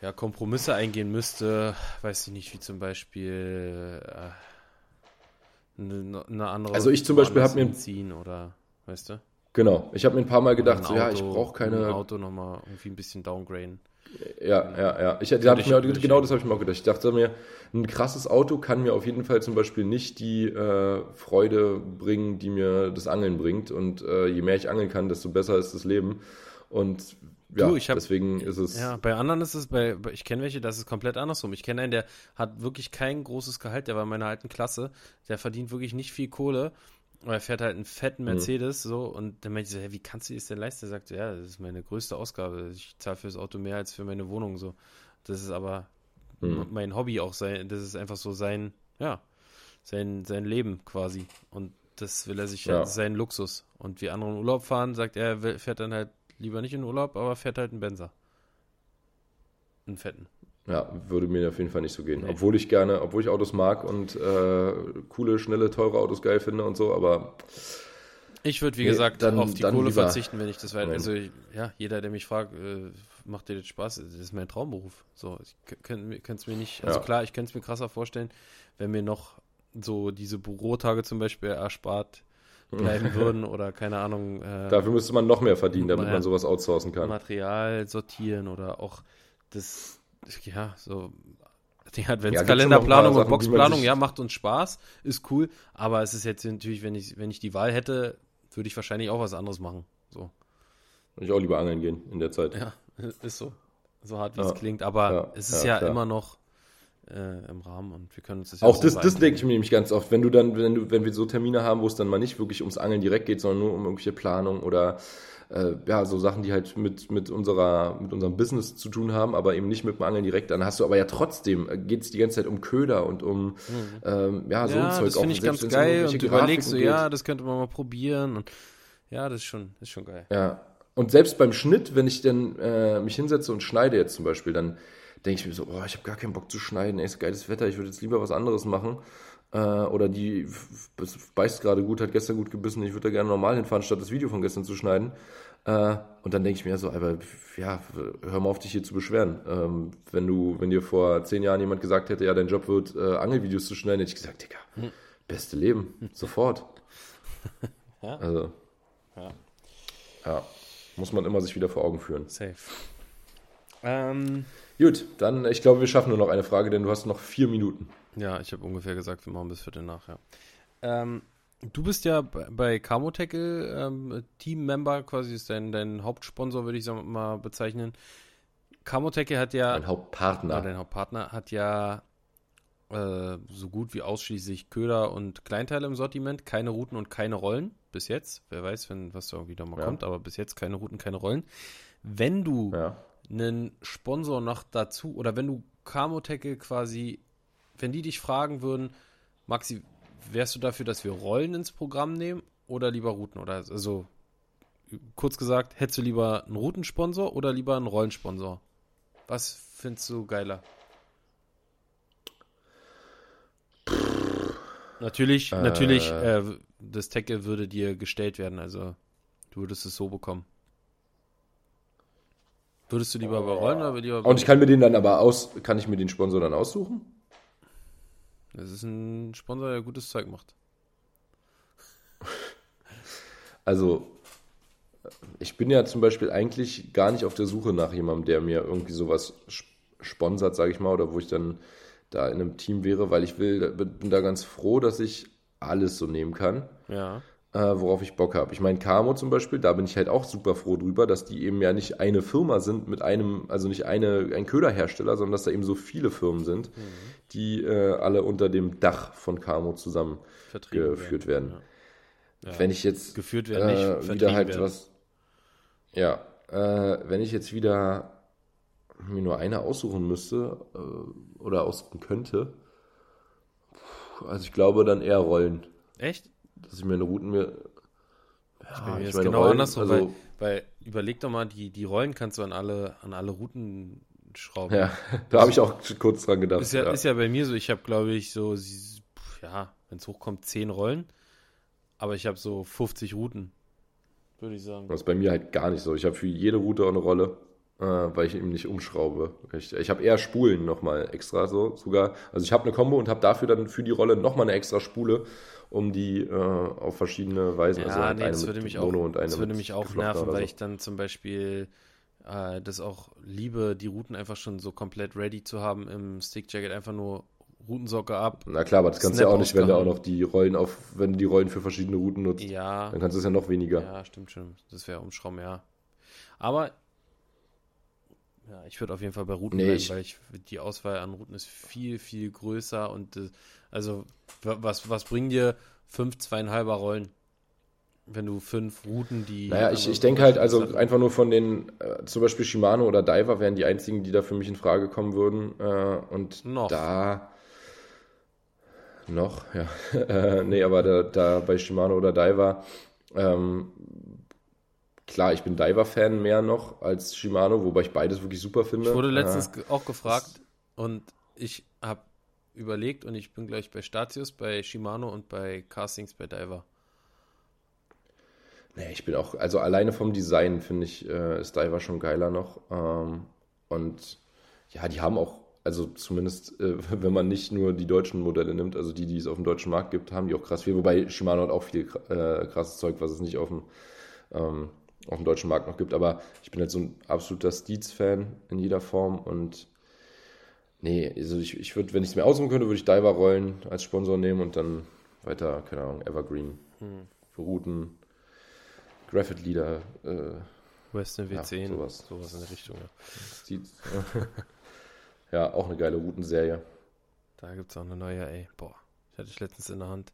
ja, Kompromisse eingehen müsste, weiß ich nicht, wie zum Beispiel äh, eine, eine andere. Also ich zum Beispiel hab mir- ziehen oder, weißt du? Genau, ich habe mir ein paar Mal gedacht, Ein so, ja, ich brauche Ein keine Auto nochmal irgendwie ein bisschen downgraden. Ja, ja, ja. Ich, da hab ich mir, genau das habe ich mir auch gedacht. Ich dachte mir, ein krasses Auto kann mir auf jeden Fall zum Beispiel nicht die äh, Freude bringen, die mir das Angeln bringt. Und äh, je mehr ich angeln kann, desto besser ist das Leben. Und ja, Du, hab- deswegen ist es. Ja, bei anderen ist es, bei ich kenne welche, das ist komplett andersrum. Ich kenne einen, der hat wirklich kein großes Gehalt, der war in meiner alten Klasse, der verdient wirklich nicht viel Kohle. Aber er fährt halt einen fetten Mercedes so und dann meinte ich so, hä, wie kannst du das denn leisten? Er sagte, ja, das ist meine größte Ausgabe. Ich zahle fürs Auto mehr als für meine Wohnung so. Das ist aber Mhm. mein Hobby auch sein, das ist einfach so sein, ja, sein, sein Leben quasi. Und das will er sich Ja. halt, sein Luxus. Und wie andere in Urlaub fahren, sagt er, er fährt dann halt lieber nicht in Urlaub, aber fährt halt einen Benzer. Einen fetten. Ja, würde mir auf jeden Fall nicht so gehen. Nee. Obwohl ich gerne, obwohl ich Autos mag und äh, coole, schnelle, teure Autos geil finde und so, aber Ich würde, wie Nee, gesagt, dann- auf die dann Kohle lieber- verzichten, wenn ich das weiter. Also, ich- ja, jeder, der mich fragt, äh, macht dir das Spaß? Das ist mein Traumberuf. So, ich könnte es mir nicht, also Ja. klar, ich könnte es mir krasser vorstellen, wenn mir noch so diese Bürotage zum Beispiel erspart [LAUGHS] bleiben würden oder keine Ahnung, äh, dafür müsste man noch mehr verdienen, damit Ja. man sowas outsourcen kann. Material sortieren oder auch das, ja, so die Ja, Adventskalenderplanung paar und Boxplanung, ja, macht uns Spaß, ist cool, aber es ist jetzt natürlich, wenn ich, wenn ich die Wahl hätte, würde ich wahrscheinlich auch was anderes machen. So. Würde ich auch lieber angeln gehen in der Zeit. Ja, [LAUGHS] ist so. So hart, wie Ja. es klingt, aber Ja, es ist ja, ja, immer noch äh, im Rahmen und wir können uns das ja Auch das, selber das denke ich mir nämlich ganz oft, wenn du dann, wenn du, wenn wir so Termine haben, wo es dann mal nicht wirklich ums Angeln direkt geht, sondern nur um irgendwelche Planung oder äh, ja, so Sachen, die halt mit, mit unserer, mit unserem Business zu tun haben, aber eben nicht mit dem Angeln direkt, dann hast du aber ja trotzdem, geht es die ganze Zeit um Köder und um ähm, ja, so ein Mhm. Ja, Zeug das finde ich ganz geil und du überlegst so, ja, das könnte man mal probieren und ja, das ist schon, ist schon geil. Ja. Und selbst beim Schnitt, wenn ich dann äh, mich hinsetze und schneide jetzt zum Beispiel, dann denke ich mir so, oh, ich habe gar keinen Bock zu schneiden, ey, ist geiles Wetter, ich würde jetzt lieber was anderes machen. Äh, oder die beißt gerade gut, hat gestern gut gebissen, ich würde da gerne normal hinfahren, statt das Video von gestern zu schneiden. Äh, und dann denke ich mir so, aber ja, hör mal auf, dich hier zu beschweren. Ähm, wenn du, wenn dir vor zehn Jahren jemand gesagt hätte, ja, dein Job wird, äh, Angelvideos zu schneiden, hätte ich gesagt, Digga, beste Leben, sofort. [LAUGHS] Ja. Also, Ja. ja, muss man immer sich wieder vor Augen führen. Safe. Ähm, Gut, dann, ich glaube, wir schaffen nur noch eine Frage, denn du hast noch vier Minuten. ja, ich habe ungefähr gesagt, wir machen bis Viertel nach, ja. Ähm, du bist ja bei- bei Camo Tackle ähm, Team-Member, quasi ist dein, dein Hauptsponsor, würde ich sagen, mal bezeichnen. Camo Tackle hat ja, Mein Hauptpartner. Ah, dein Hauptpartner hat ja äh, so gut wie ausschließlich Köder und Kleinteile im Sortiment, keine Routen und keine Rollen. Bis jetzt. Wer weiß, wenn was da irgendwie noch mal Ja. kommt, aber bis jetzt keine Routen, keine Rollen. Wenn du ja. Einen Sponsor noch dazu oder wenn du Camo Tackle quasi, wenn die dich fragen würden, Maxi, wärst du dafür, dass wir Rollen ins Programm nehmen oder lieber Routen? Oder also kurz gesagt, hättest du lieber einen Routensponsor oder lieber einen Rollensponsor? Was findest du geiler? Natürlich, Äh. natürlich, äh, das Tackle würde dir gestellt werden, also du würdest es so bekommen. Würdest du lieber bei Rollen oder lieber Und ich kann mir den dann aber aus, kann ich mir den Sponsor dann aussuchen? Das ist ein Sponsor, der gutes Zeug macht. [LAUGHS] Also, ich bin ja zum Beispiel eigentlich gar nicht auf der Suche nach jemandem, der mir irgendwie sowas sp- sponsert, sage ich mal, oder wo ich dann da in einem Team wäre, weil ich will, bin da ganz froh, dass ich alles so nehmen kann. Ja. Äh, worauf ich Bock habe. Ich meine, Camo zum Beispiel, da bin ich halt auch super froh drüber, dass die eben ja nicht eine Firma sind mit einem, also nicht eine, ein Köderhersteller, sondern dass da eben so viele Firmen sind, die äh, alle unter dem Dach von Camo zusammen Vertrieben geführt werden. Ja. Wenn ich jetzt Geführt werden nicht, äh, vertrieben wieder halt werden. was, ja, äh, wenn ich jetzt wieder mir nur eine aussuchen müsste äh, oder aussuchen könnte, also ich glaube dann eher Rollen Echt? Dass ich meine Routen mir. Ja, bei mir ist genau Rollen, andersrum, also, weil, weil überleg doch mal, die, die Rollen kannst du an alle, an alle Routen schrauben. Ja, [LAUGHS] da habe ich auch kurz dran gedacht. Ist ja, ja. Ist ja bei mir so, ich habe glaube ich so, ja, wenn es hochkommt, 10 Rollen, aber ich habe so 50 Routen, würde ich sagen. Das ist bei mir halt gar nicht so. Ich habe für jede Route auch eine Rolle äh, weil ich eben nicht umschraube. Ich, ich habe eher Spulen nochmal extra so sogar. Also ich habe eine Combo und habe dafür dann für die Rolle nochmal eine extra Spule, um die äh, auf verschiedene Weisen, ja, also halt nee, das würde mich auch, und eine Das würde mich auch nerven, weil so. ich dann zum Beispiel äh, das auch liebe, die Routen einfach schon so komplett ready zu haben im Stickjacket, einfach nur Routensocke ab. Na klar, aber das kannst du ja auch nicht, wenn du auch noch die Rollen auf, wenn du die Rollen für verschiedene Routen nutzt. Ja. Dann kannst du es ja noch weniger. Ja, stimmt schon. Das wäre umschrauben, ja. Aber ja, ich würde auf jeden Fall bei Routen nee, bleiben, weil ich, die Auswahl an Routen ist viel, viel größer und äh, also was, was bringen dir fünf, zweieinhalber Rollen? Wenn du fünf Routen, die. Naja, ich, ich denke halt, also einfach nur von den, äh, zum Beispiel Shimano oder Diver wären die einzigen, die da für mich in Frage kommen würden. Äh, und noch. da. Noch, ja. [LAUGHS] Äh, nee, aber da, da bei Shimano oder Diver ähm, Klar, ich bin Diver-Fan mehr noch als Shimano, wobei ich beides wirklich super finde. Ich wurde letztens ja. auch gefragt und ich habe überlegt und ich bin gleich bei Statius, bei Shimano und bei Castings bei Diver. Nee, ich bin auch, also alleine vom Design finde ich, äh, ist Diver schon geiler noch. Ähm, und ja, die haben auch, also zumindest, äh, [LAUGHS] wenn man nicht nur die deutschen Modelle nimmt, also die, die es auf dem deutschen Markt gibt, haben die auch krass viel. Wobei Shimano hat auch viel äh, krasses Zeug, was es nicht auf dem ähm, auf dem deutschen Markt noch gibt. Aber ich bin jetzt so ein absoluter Steeds-Fan in jeder Form und nee, also ich, ich würde, wenn ich es mir aussuchen könnte, würde ich Diver rollen als Sponsor nehmen und dann weiter, keine Ahnung, Evergreen hm. für Routen, Graphit Leader, äh, Western W10, ja, sowas. sowas in der Richtung. Ja. Steeds, [LAUGHS] ja, auch eine geile Routenserie. Da gibt es auch eine neue, ey, boah, ich hatte ich letztens in der Hand.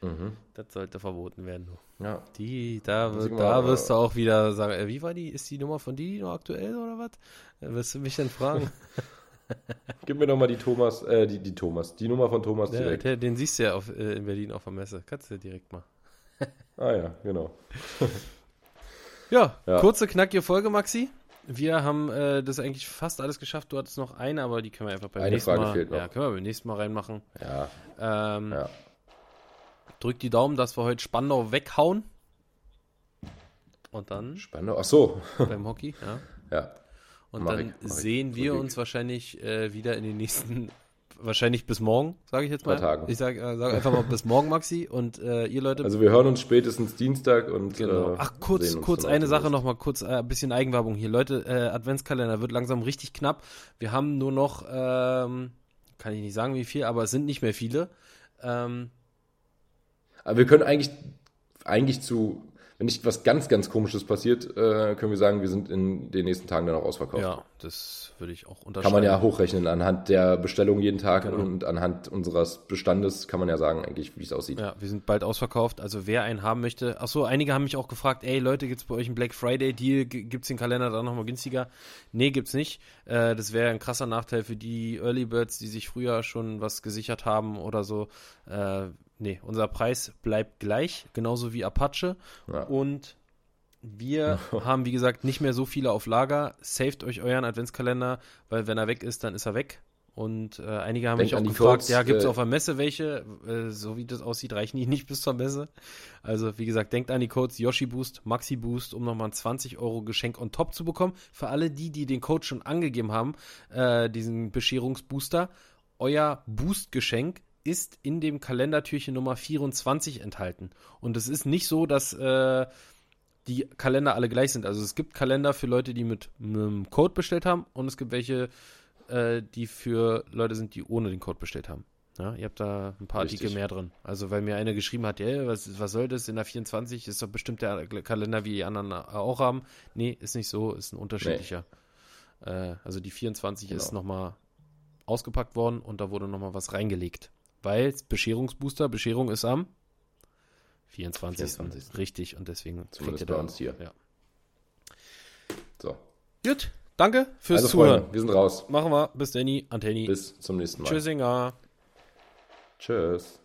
Mhm. Das sollte verboten werden. Ja. Die, da, wird, da wirst du auch wieder sagen, äh, wie war die, ist die Nummer von die noch aktuell oder was? Äh, wirst du mich denn fragen? [LAUGHS] [LAUGHS] Gib mir doch mal die Thomas, äh, die, die Thomas, die Nummer von Thomas ja, direkt. Der, den siehst du ja auf, äh, in Berlin auf der Messe. Kannst du direkt mal. [LAUGHS] ah ja, genau. ja, ja, kurze, knackige Folge, Maxi. Wir haben äh, das eigentlich fast alles geschafft. Du hattest noch eine, aber die können wir einfach beim eine nächsten Frage Mal. Fehlt noch. Ja, können wir beim nächsten Mal reinmachen. Ja. Ähm, ja. Drückt die Daumen, dass wir heute Spandau weghauen. Und dann. Spandau, ach so. [LAUGHS] Beim Hockey, ja. Ja. Und mach dann ich, sehen ich. wir uns wahrscheinlich äh, wieder in den nächsten, wahrscheinlich bis morgen, sage ich jetzt mal. Tagen. Ich sage äh, sag einfach mal bis morgen, Maxi. Und äh, ihr Leute. Also wir hören uns spätestens Dienstag und. Genau. Äh, Ach, kurz, kurz eine Sache nochmal, kurz äh, ein bisschen Eigenwerbung hier. Leute, äh, Adventskalender wird langsam richtig knapp. Wir haben nur noch, ähm, kann ich nicht sagen wie viel, aber es sind nicht mehr viele. Ähm, aber wir können eigentlich, eigentlich zu, wenn nicht was ganz, ganz Komisches passiert, äh, können wir sagen, wir sind in den nächsten Tagen dann auch ausverkauft. Ja, das würde ich auch unterschreiben. Kann man ja hochrechnen anhand der Bestellung jeden Tag genau. und anhand unseres Bestandes kann man ja sagen, eigentlich, wie es aussieht. Ja, wir sind bald ausverkauft. Also wer einen haben möchte. Achso, einige haben mich auch gefragt, ey Leute, gibt es bei euch einen Black Friday Deal? Gibt es den Kalender dann nochmal günstiger? Nee, gibt's nicht. Äh, das wäre ein krasser Nachteil für die Early Birds, die sich früher schon was gesichert haben oder so. Äh, nee, unser Preis bleibt gleich, genauso wie Apache. Ja. Und wir [LAUGHS] haben, wie gesagt, nicht mehr so viele auf Lager. Saved euch euren Adventskalender, weil wenn er weg ist, dann ist er weg. Und äh, einige haben Denk mich auch gefragt, Codes, ja, gibt es äh, auf der Messe welche? Äh, so wie das aussieht, reichen die [LAUGHS] nicht bis zur Messe. Also, wie gesagt, denkt an die Codes Yoshi Boost, Maxi Boost, um nochmal ein 20 Euro Geschenk on top zu bekommen. Für alle die, die den Code schon angegeben haben, äh, diesen Bescherungsbooster. Euer Boost-Geschenk ist in dem Kalendertürchen Nummer 24 enthalten. Und es ist nicht so, dass äh, die Kalender alle gleich sind. Also es gibt Kalender für Leute, die mit einem Code bestellt haben und es gibt welche, äh, die für Leute sind, die ohne den Code bestellt haben. Ja, ihr habt da ein paar Richtig. Artikel mehr drin. Also weil mir eine geschrieben hat, ja, was, was soll das in der 24? Ist doch bestimmt der Kalender, wie die anderen auch haben. Nee, ist nicht so, ist ein unterschiedlicher. Nee. Äh, also die 24 genau. ist nochmal ausgepackt worden und da wurde nochmal was reingelegt. Weil Bescherungsbooster, Bescherung ist am 24. 24. Richtig, und deswegen Zumindest bei uns hier. Ja. So. Gut, danke fürs also, Zuhören. Freunde, wir sind raus. Machen wir. Bis Danny, Antenni. Bis zum nächsten Mal. Tschüssinger. Tschüss.